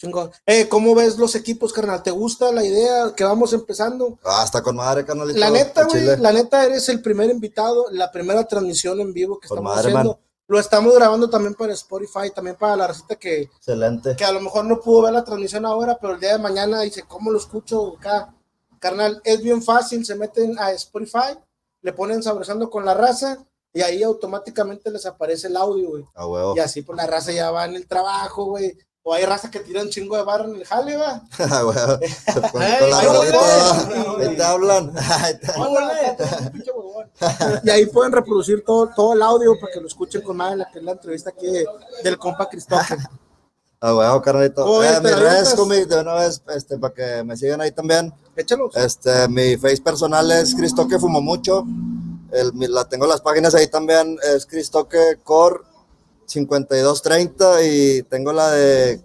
Chingón. Eh, ¿cómo ves los equipos, carnal? ¿Te gusta la idea que vamos empezando? Ah, está con madre, carnalito. La neta, güey, la neta eres el primer invitado, la primera transmisión en vivo que Con estamos madre, haciendo. man. Lo estamos grabando también para Spotify, también para la receta que, Excelente. que a lo mejor no pudo ver la transmisión ahora, pero el día de mañana dice, ¿cómo lo escucho acá? Carnal, es bien fácil, se meten a Spotify, le ponen sabrosando con la raza y ahí automáticamente les aparece el audio, güey. A huevo. Y así pues la raza ya va en el trabajo, güey, o hay raza que tira un chingo de barra en el jale, va. Ah. Con, con la rolita, ahí te hablan. Huevón. Y ahí pueden reproducir todo, todo el audio para que lo escuchen con la que es la entrevista aquí de- del compa Cristóbal. Ah, huevo, carnalito. ¿Cómo Eh, mis redes, comí, de una vez, este, para que me sigan ahí también. Échalos. Este, mi face personal es Cristoque Fumo Mucho. El, la tengo las páginas ahí también, es Cristoque Core 5230 y tengo la de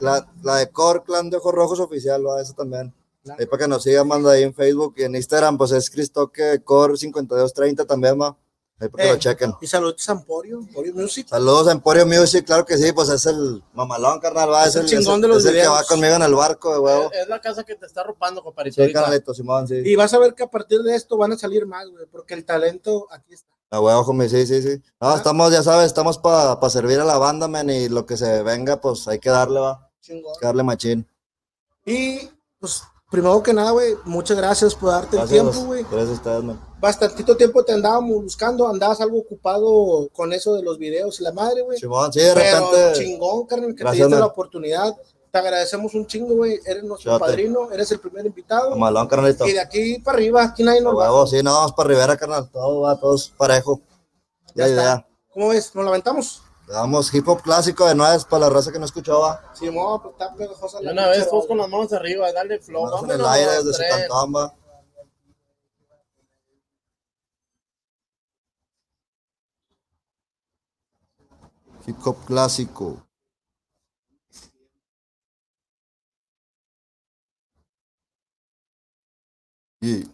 la, la de Core Clan de Ojos Rojos Oficial, ¿va? esa también. Ahí para que nos sigan, manda ahí en Facebook y en Instagram, pues es Cristoque Core 5230 también, va. Ahí para que Eh, lo chequen. Y saludos a Emporio, Emporio Music. Saludos a Emporio Music, claro que sí, pues es el mamalón, carnal, va. Es Es, el chingón es de los es el que va conmigo en el barco, de huevo. Es, la casa que te está arropando, compadrito. Sí, carnalito, Simón, sí. Y vas a ver que a partir de esto van a salir más, güey, porque el talento aquí está. A huevo, homie, sí, sí, sí. No, estamos, ya sabes, estamos para servir a la banda, man, y lo que se venga, pues hay que darle, va. Chingón. Hay que darle machín. Y, pues, primero que nada, güey, muchas gracias por darte el Gracias, tiempo, güey. Gracias a ustedes, man. Bastantito tiempo te andábamos buscando, andabas algo ocupado con eso de los videos y la madre, güey. Simón, sí, de Pero repente. chingón, carnal, que Gracias, te diste man. la oportunidad. Te agradecemos un chingo, güey. Eres nuestro padrino, eres el primer invitado. Malón, carnalito. Y de aquí para arriba, aquí nadie nos va. sí, no, vamos para Rivera, carnal. Todo va, todos parejo. Ya está. idea. ¿Cómo ves? ¿Nos la aventamos? Le damos hip hop clásico de nueves para la raza que no escuchaba. Sí, mo, pues está pegajosa la una vez, todos con las manos arriba, dale flow. Manos en el aire desde su va. Hip hop clásico. Y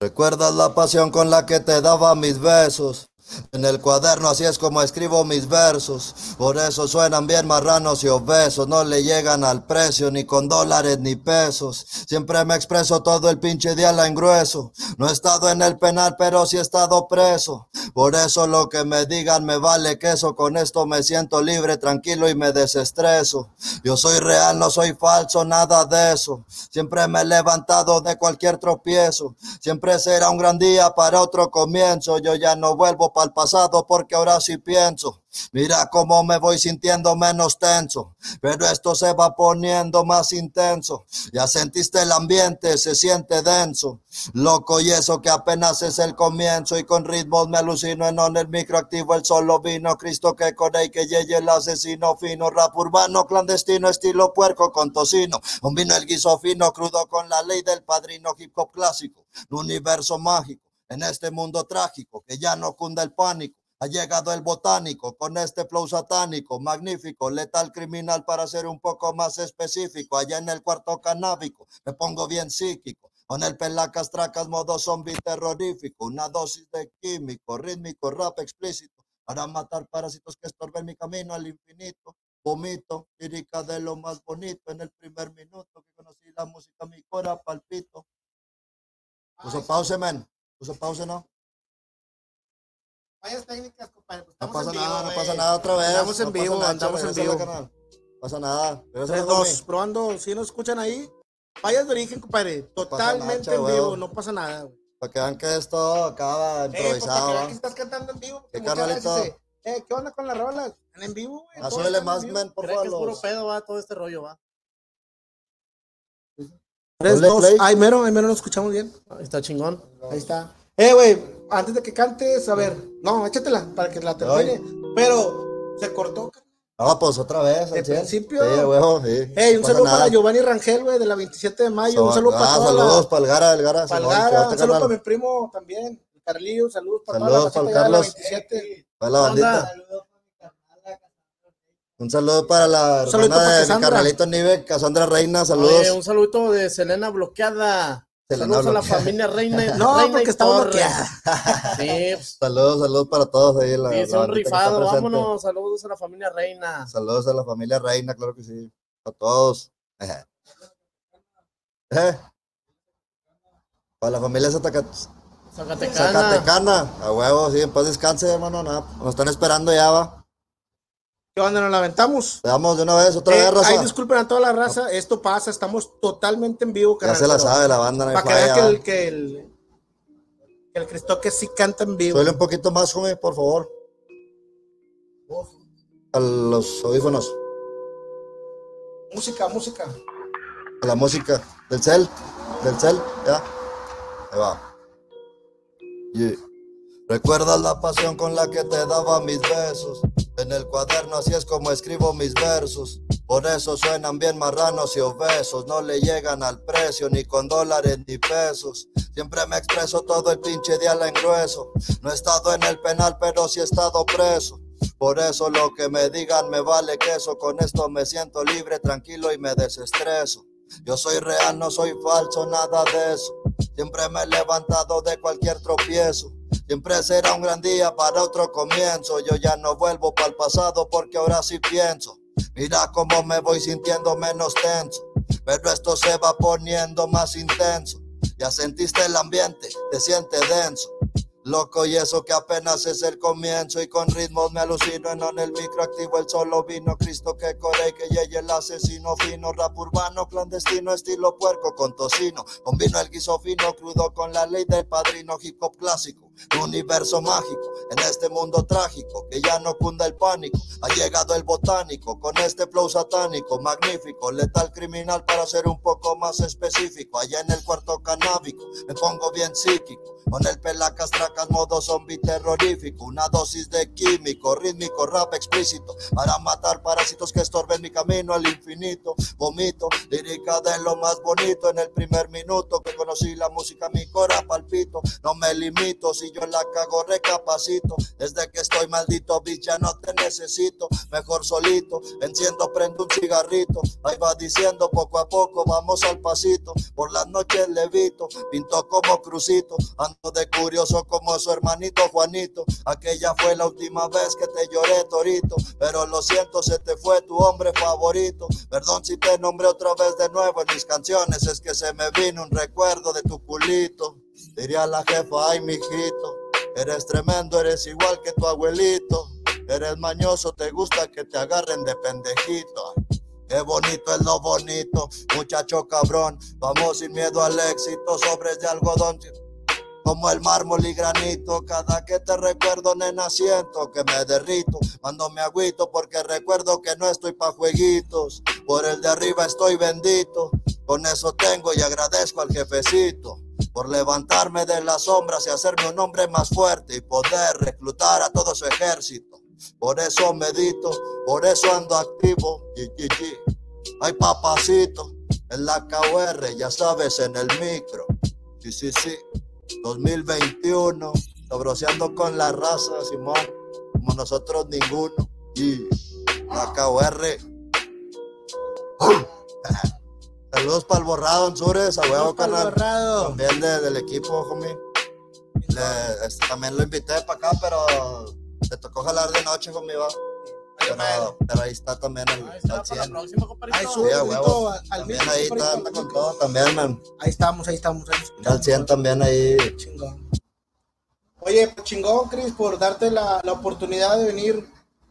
recuerdas la pasión con la que te daba mis besos. En el cuaderno así es como escribo mis versos. Por eso suenan bien marranos y obesos. No le llegan al precio ni con dólares ni pesos. Siempre me expreso todo el pinche día la engrueso. No he estado en el penal, pero sí he estado preso. Por eso lo que me digan me vale queso. Con esto me siento libre, tranquilo y me desestreso. Yo soy real, no soy falso, nada de eso. Siempre me he levantado de cualquier tropiezo. Siempre será un gran día para otro comienzo. Yo ya no vuelvo para el pasado porque ahora sí pienso. Mira cómo me voy sintiendo menos tenso, pero esto se va poniendo más intenso. Ya sentiste el ambiente, se siente denso. Loco y eso que apenas es el comienzo y con ritmos me alucino en on el microactivo el solo vino Cristo que con él que yeye el asesino fino rap urbano clandestino estilo puerco con tocino un vino el guiso fino crudo con la ley del padrino hip hop clásico un universo mágico en este mundo trágico que ya no cunda el pánico ha llegado el botánico con este flow satánico, magnífico, letal criminal para ser un poco más específico. Allá en el cuarto canábico me pongo bien psíquico. Con el pelacas tracas modo zombie terrorífico, una dosis de químico, rítmico, rap explícito, para matar parásitos que estorben mi camino al infinito. Vomito, lírica de lo más bonito en el primer minuto que conocí la música, mi cora palpito. Puso pause, man. Puso pause, ¿no? Fallas técnicas, compadre. pues No estamos pasa en vivo, nada, no pasa nada otra vez. Andamos en no vivo, nada, andamos en vivo. No pasa nada. Tres, Regrésala, dos, homie. probando. Si nos escuchan ahí, fallas de origen, compadre. Totalmente nacha, en huevo. vivo, no pasa nada, güey. Para que vean que esto acaba Eh, pues, para improvisado. que vean ¿va? que estás cantando en vivo. ¿Qué carnalito? eh, ¿qué onda con la rola? Están en vivo, güey. Ah, súbele en más, men, por que es favor. puro pedo, va, todo este rollo, va. Tres, Ponle dos. play. Ay, mero, ay, mero, nos escuchamos bien. Ahí Está chingón. Ahí está. Eh, güey, antes de que cantes, a ver. No, échatela para que la termine. Pero se cortó. No, pues otra vez. De principio. Sí, huevo, sí. Ey, un saludo nada. para Giovanni Rangel, güey, de la 27 de mayo. un saludo para ah, saludos la... para el Gara, el Gara. Para el Gara, un saludo para mi primo también, Carlillo, saludos para Saludos toda la de la Carlos. 27. Para la bandita. Un saludo para la Un hermana de mi Cassandra. carnalito Nive, Cassandra Reina, Oye, saludos. un saludito de Selena bloqueada. Selena Saludos a la familia Reina. No, Reina porque Torres. bloqueada. Sí, pues, Saludos, saludos para todos ahí. La, sí, es un está rifado. Vámonos. Saludos a la familia Reina. Saludos a la familia Reina, claro que sí. A todos. Eh. Para la familia Zacatecana. Zacatecana. A huevo, sí, en paz descanse, hermano. Nada, nos están esperando ya, va. ¿Qué onda? ¿Nos la aventamos? Le damos de una vez, otra Eh, vez, raza. ahí disculpen a toda la raza, esto pasa, estamos totalmente en vivo, Ya se la sabe la banda, no Para que vean que el, que el, que el Cristoque sí canta en vivo. Suele un poquito más, joven, por favor. A los audífonos. música, música. La música del cel, del cel, ya. Ahí va. Yeah. ¿Recuerdas la pasión con la que te daba mis besos? En el cuaderno así es como escribo mis versos. Por eso suenan bien marranos y obesos. No le llegan al precio ni con dólares ni pesos. Siempre me expreso todo el pinche día en grueso. No he estado en el penal, pero sí he estado preso. Por eso lo que me digan me vale queso. Con esto me siento libre, tranquilo y me desestreso. Yo soy real, no soy falso, nada de eso. Siempre me he levantado de cualquier tropiezo. Siempre será un gran día para otro comienzo. Yo ya no vuelvo para el pasado porque ahora sí pienso. Mira cómo me voy sintiendo menos tenso. Pero esto se va poniendo más intenso. Ya sentiste el ambiente, te sientes denso. Loco y eso que apenas es el comienzo y con ritmos me alucino en el micro activo el solo vino Cristo que corre que llegue el asesino fino rap urbano clandestino estilo puerco con tocino combino el guiso fino crudo con la ley del padrino hip hop clásico universo mágico en este mundo trágico que ya no cunda el pánico. Ha llegado el botánico con este flow satánico magnífico letal criminal para ser un poco más específico. Allá en el cuarto canábico me pongo bien psíquico con el pelacas tracas modo zombie terrorífico una dosis de químico rítmico rap explícito para matar parásitos que estorben mi camino al infinito. Vomito lírica de lo más bonito en el primer minuto que conocí la música mi cora palpito no me limito si yo la cago recapacito. Desde que estoy maldito bitch ya no te necesito. Mejor solito enciendo prendo un cigarrito. Ahí va diciendo poco a poco vamos al pasito. Por las noches levito pinto como crucito. Ando de curioso como su hermanito Juanito. Aquella fue la última vez que te lloré torito. Pero lo siento se te fue tu hombre favorito. Perdón si te nombré otra vez de nuevo en mis canciones es que se me vino un recuerdo de tu culito diría la jefa ay mijito eres tremendo eres igual que tu abuelito eres mañoso te gusta que te agarren de pendejito Qué bonito es lo bonito, muchacho cabrón. Vamos sin miedo al éxito, sobres de algodón. Como el mármol y granito, cada que te recuerdo, nena, siento que me derrito. Cuando me agüito, porque recuerdo que no estoy pa' jueguitos. Por el de arriba estoy bendito. Con eso tengo y agradezco al jefecito. Por levantarme de las sombras y hacerme un hombre más fuerte y poder reclutar a todo su ejército. Por eso medito, por eso ando activo. Yi, yi, yi. Ay, papacito, en la KR, ya sabes, en el micro. Sí, sí, sí. 2021, sobroseando con la raza, Simón, como nosotros ninguno. Y la KR. Saludos para el borrado, Ansures, a huevo, canal. También de- del equipo, homie. Le- este, también lo invité para acá, pero te tocó jalar de noche, homie, va. Pero, pero ahí está también el, Ahí está, al para la 100. próxima, compadrito. Ahí Sí, sube, grito, al- al También ahí está, anda con todo también, man. Ahí estamos, ahí estamos. Ahí Al 100 también ahí. Chingón. Oye, pues chingón, Cris, por darte la, la oportunidad de venir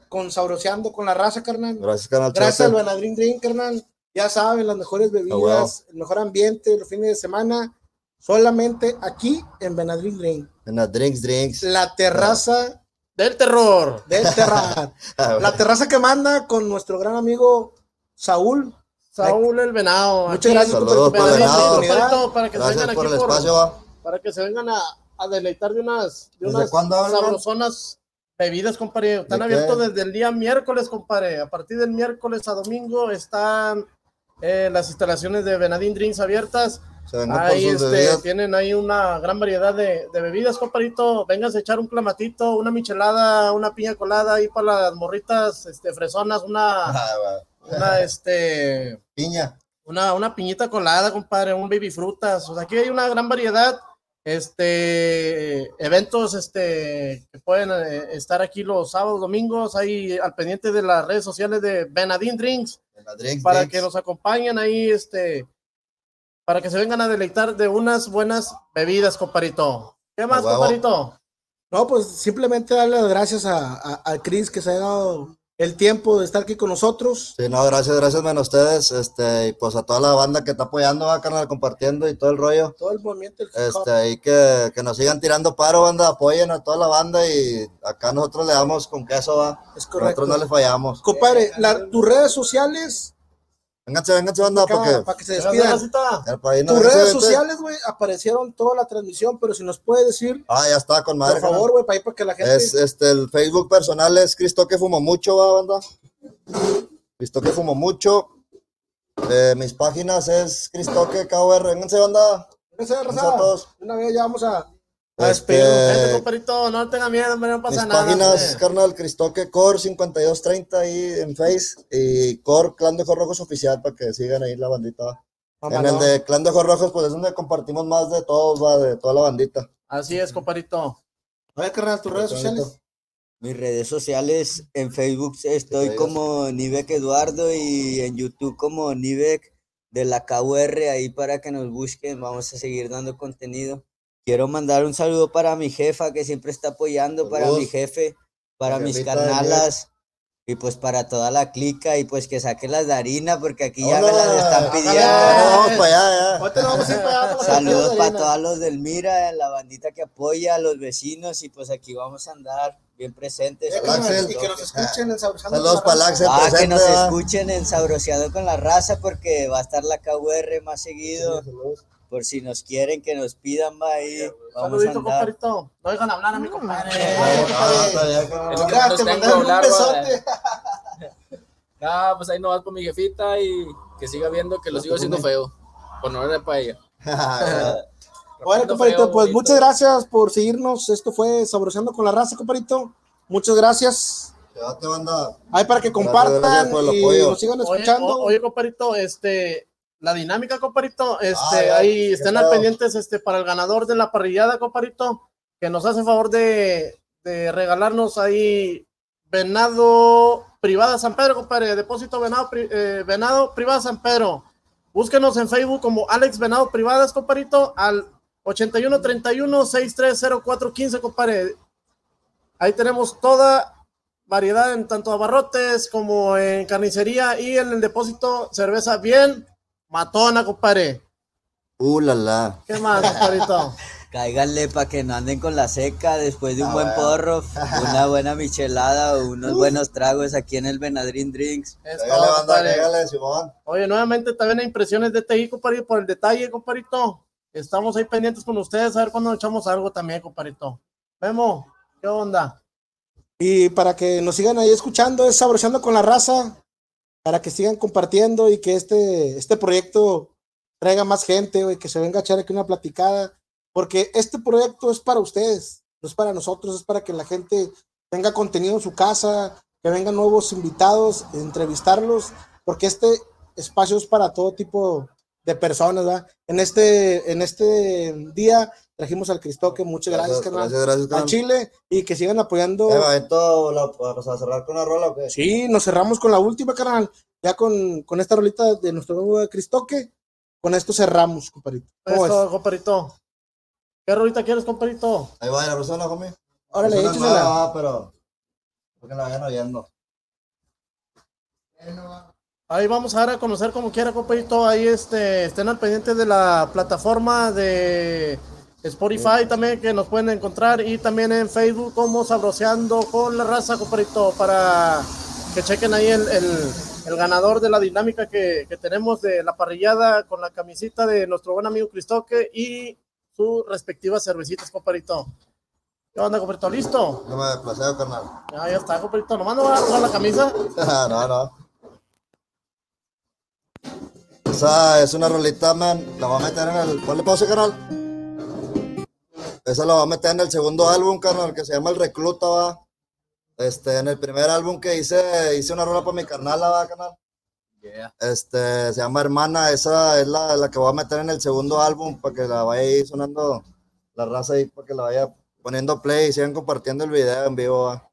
con Sauroseando con la raza, carnal. Gracias, canal Gracias al 13. Benadryl Drink, carnal. Ya saben, las mejores bebidas, huevo. el mejor ambiente, los fines de semana, solamente aquí en Benadryl Drink. En las drinks. La terraza Del terror. Ah, del terra. la terraza que manda con nuestro gran amigo Saúl. Saúl el venado. Muchas gracias Saludos por por el darme la venado. para que se vengan por aquí el por- espacio, va. para que se vengan a, a deleitar de unas, de ¿Desde unas sabrosonas bebidas, compadre. Están ¿De abiertos desde el día miércoles, compadre. A partir del miércoles a domingo están eh, las instalaciones de Benadín Drinks abiertas. Ahí este, tienen ahí una gran variedad de, de bebidas, compadrito. Vengas a echar un clamatito, una michelada, una piña colada ahí para las morritas este, fresonas, una, Ah, una, este, Piña. una, una piñita colada, compadre, un baby frutas. O sea, aquí hay una gran variedad. Este eventos este que pueden eh, estar aquí los sábados, domingos, ahí al pendiente de las redes sociales de Benadín Drinks para drinks. que nos acompañen ahí, este, para que se vengan a deleitar de unas buenas bebidas, comparito. ¿Qué más, comparito? No, pues simplemente darle las gracias a, a, a Cris que se ha dado el tiempo de estar aquí con nosotros. Sí, no, gracias, gracias, man, a ustedes. Este, y pues a toda la banda que está apoyando, va, canal, compartiendo y todo el rollo. Todo el movimiento. hop. Este, y que, que nos sigan tirando paro, banda, apoyen a toda la banda y acá nosotros le damos con queso, va. es correcto. Nosotros no le fallamos. Compadre, la- tus redes sociales, Vénganse, vénganse, banda, porque. para que se despidan. para Tus vénganse, redes vénganse. sociales, güey, aparecieron toda la transmisión, pero si nos puede decir, Ah, ya está, con madre. por favor, güey, para ahí para que la gente. Es este el Facebook personal es Cristo que fumo mucho, va banda. Cristo que fumo mucho. Eh, mis páginas es Cristo que KR. Vénganse, banda. Gracias raza, a todos. Una vez ya vamos a, Este. Vente, compadrito, no tenga miedo, hombre, no Mis pasa nada. páginas, hombre. carnal, Cristoque Core 5230 ahí en Face y Core Clan de Ojos Rojos oficial para que sigan ahí la bandita. En el de Clan de Ojos Rojos, pues es donde compartimos más de todos, va, de toda la bandita. Así es, compadito. A ver, carnal, tus redes sociales. Mis redes sociales, en Facebook estoy como Nivek Eduardo y en YouTube como Nivek de la KUR, ahí para que nos busquen, vamos a seguir dando contenido. Quiero mandar un saludo para mi jefa que siempre está apoyando, para mi jefe, para La mis carnalas y pues para toda la clica y pues que saquen las de harina porque aquí ya me las están pidiendo. vamos para allá. Saludos para todos. los del Mira, la bandita que apoya, a los vecinos y pues aquí vamos a andar bien presentes. Axel. Y que nos escuchen Saludos con la para Raza. Axel. Ah, que nos escuchen en Sabroseado con la raza porque va a estar la KUR más seguido. Por si nos quieren que nos pidan, va ahí. Vamos a Saludito, andar. compadito. No dejan hablar a mi compadre. Ah, Ya, menos te tengo, mandaron un besote. Ah, pues ahí no vas con mi jefita y que siga viendo que lo sigo haciendo feo. Por no era para ella. Bueno, compadrito, pues bonito. muchas gracias por seguirnos. Esto fue Saboreando con la Raza, compadrito. Muchas gracias. Quédate, banda. Ahí para que Gracias, compartan gracias y nos sigan escuchando. oye, compadrito, este, la dinámica, compadito, este, Ah, ahí estén al pendientes, este, para el ganador de la parrillada, compadito, que nos hace favor de, de regalarnos ahí venado privada San Pedro, compadre, depósito venado, eh, venado privada San Pedro. Búsquenos en Facebook como Alex Venado Privadas, compadito, al 81 31 6304 15, compadre. Ahí tenemos toda variedad en tanto abarrotes como en carnicería y en el depósito cerveza bien matona, compadre. Uh, la, la. ¿Qué más, compadrito? Cáiganle para que no anden con la seca después de un Ah, buen bueno. porro, una buena michelada o unos buenos tragos aquí en el Benadryl Drinks. Todo, banda, pégale, Simón. Oye, nuevamente también hay impresiones de TI, compadre, por el detalle, compadrito. Estamos ahí pendientes con ustedes a ver cuándo echamos algo también, compadrito. Memo, ¿qué onda? Y para que nos sigan ahí escuchando, es Saboreando con la Raza. Para que sigan compartiendo y que este, este proyecto traiga más gente, güey, que se venga a echar aquí una platicada. Porque este proyecto es para ustedes, no es para nosotros, es para que la gente tenga contenido en su casa, que vengan nuevos invitados, entrevistarlos, porque este espacio es para todo tipo de personas, ¿verdad? En este, en este día trajimos al Cristoque, muchas gracias, carnal. Gracias, gracias, a carnal. Chile y que sigan apoyando. Eh, la- ¿Vas a cerrar con una rola o qué? Sí, nos cerramos con la última, carnal. Ya con, con esta rolita de nuestro nuevo Cristoque. Con esto cerramos, compadrito. ¿Cómo Esto, es? compadrito. ¿Qué rolita quieres, compadrito? Ahí va la persona, homie. Órale, Es una échasela. nueva, va, pero. Porque la vayan oyendo. Ahí vamos a dar a conocer como quiera, compadrito. Ahí este, estén al pendiente de la plataforma de Spotify también que nos pueden encontrar y también en Facebook como Sabroseando con la raza, compadrito, para que chequen ahí el, el- el ganador de la dinámica que, que tenemos de la parrillada con la camisita de nuestro buen amigo Cristoque y sus respectivas cervecitas, compadrito. ¿Qué onda, compadrito? ¿Listo? No me placeo, carnal. Ya, ya está, compadrito. Nomás no va a usar la camisa. no, no. Esa es una rolita, man. La voy a meter en el. Ponle pausa, carnal. Esa la voy a meter en el segundo álbum, carnal, que se llama El Recluta, va. Este, en el primer álbum que hice, hice una rola para mi carnal, va, carnal. Yeah. Este, se llama Hermana. Esa es la, la que voy a meter en el segundo álbum para que la vaya ahí sonando la raza ahí, para que la vaya poniendo play y sigan compartiendo el video en vivo, va.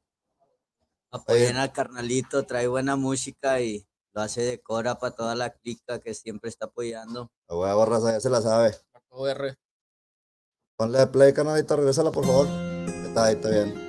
Apoyen al carnalito, trae buena música y lo hace de cora para toda la clica que siempre está apoyando. La huevo, raza, ya se la sabe. OR. Ponle play, canalita, regrésala, por favor. Está ahí, está bien.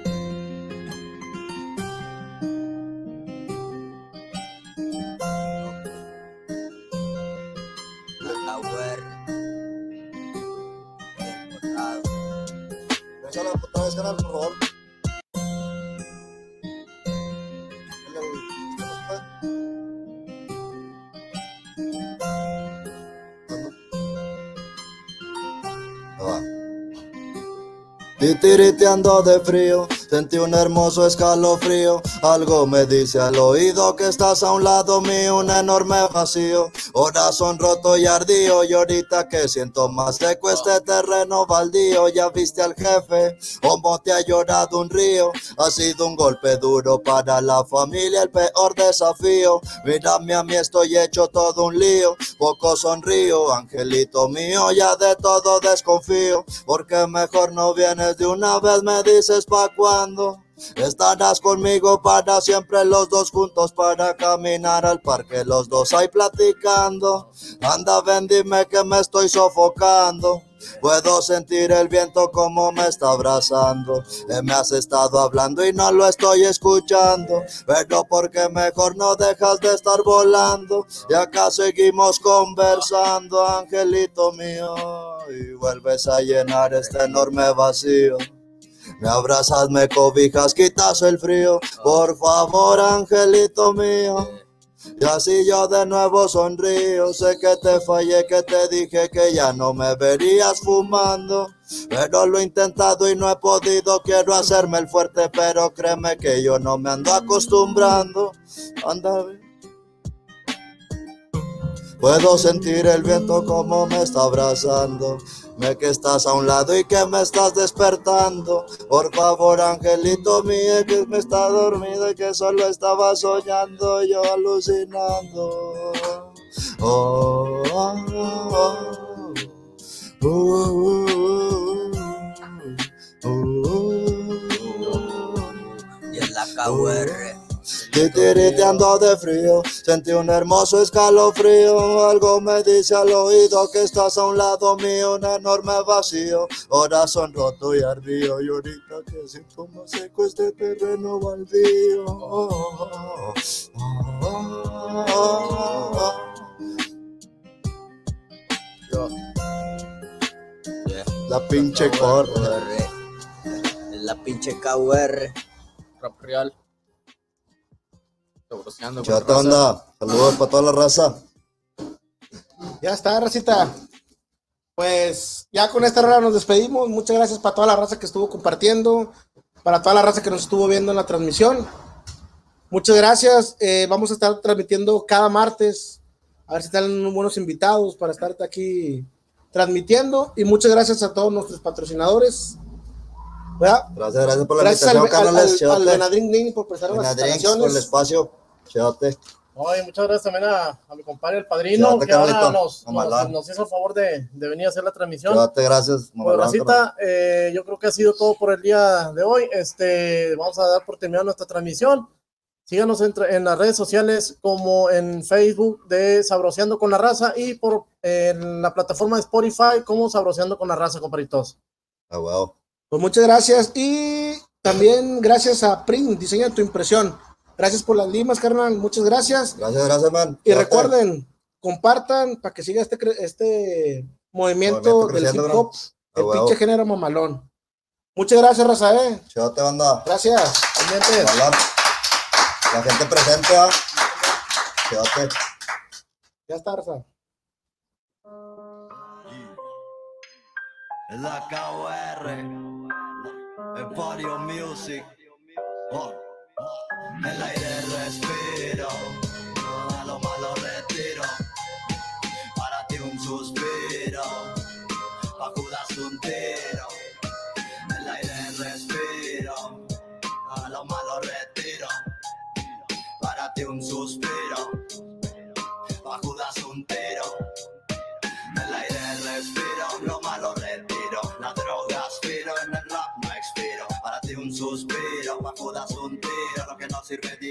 Titiriteando de frío, sentí un hermoso escalofrío. Algo me dice al oído que estás a un lado mío, un enorme vacío. Corazón roto y ardío, y ahorita que siento más seco este terreno baldío. Ya viste al jefe, como te ha llorado un río. Ha sido un golpe duro para la familia, el peor desafío. Mírame a mí, estoy hecho todo un lío. Poco sonrío, angelito mío, ya de todo desconfío. Porque mejor no vienes de una vez, me dices pa' Estarás conmigo para siempre los dos juntos para caminar al parque, los dos ahí platicando. Anda, ven, dime que me estoy sofocando. Puedo sentir el viento como me está abrazando. Eh, me has estado hablando y no lo estoy escuchando. Pero porque mejor no dejas de estar volando. Y acá seguimos conversando, angelito mío. Y vuelves a llenar este enorme vacío. Me abrazas, me cobijas, quitas el frío. Por favor, angelito mío. Y así yo de nuevo sonrío. Sé que te fallé, que te dije que ya no me verías fumando. Pero lo he intentado y no he podido. Quiero hacerme el fuerte, pero créeme que yo no me ando acostumbrando. Anda. Puedo sentir el viento como me está abrazando. Me que estás a un lado y que me estás despertando. Por favor, angelito mío, que me está dormido y que solo estaba soñando, yo alucinando. Oh, oh, oh, oh. Uh, uh, uh. Y en la KUR. Titiriteando de frío, sentí un hermoso escalofrío. Algo me dice al oído que estás a un lado mío, un enorme vacío. Corazón roto y ardío, y ahorita que siento más seco este terreno baldío. Oh, oh, oh, oh, oh. Yeah. La pinche corre. La pinche KUR. Rap real. Chata onda, saludos para toda la raza. Ya está, racita. Pues ya con esta hora nos despedimos. Muchas gracias para toda la raza que estuvo compartiendo, para toda la raza que nos estuvo viendo en la transmisión. Muchas gracias. Eh, vamos a estar transmitiendo cada martes. A ver si están buenos invitados para estar aquí transmitiendo. Y muchas gracias a todos nuestros patrocinadores. ¿Verdad? Gracias, gracias por la Gracias invitación, al, carnales. al, al por prestar las por el espacio. Chate. Oye, muchas gracias también a, a mi compadre el padrino, Chate, que ahora nos, nos, hizo el favor de, de venir a hacer la transmisión. Chate, gracias. Pues Racita, eh, yo creo que ha sido todo por el día de hoy. Este, vamos a dar por terminada nuestra transmisión. Síganos entre- en las redes sociales como en Facebook de Sabroseando con la Raza y por en la plataforma de Spotify como Sabroseando con la Raza, compadritos. Ah, wow. Pues muchas gracias. Y también gracias a Print, diseña tu impresión. Gracias por las limas, carnal. Muchas gracias. Gracias, gracias, man. Y recuerden, compartan para que siga este, este movimiento, Movimiento del hip hop, el huevo. pinche género mamalón. Muchas gracias, Raza, eh. Chate, banda. Gracias. La gente presente. Chate. Ya está, Raza. La KUR, Emporio Music. Oh, oh. El aire serve di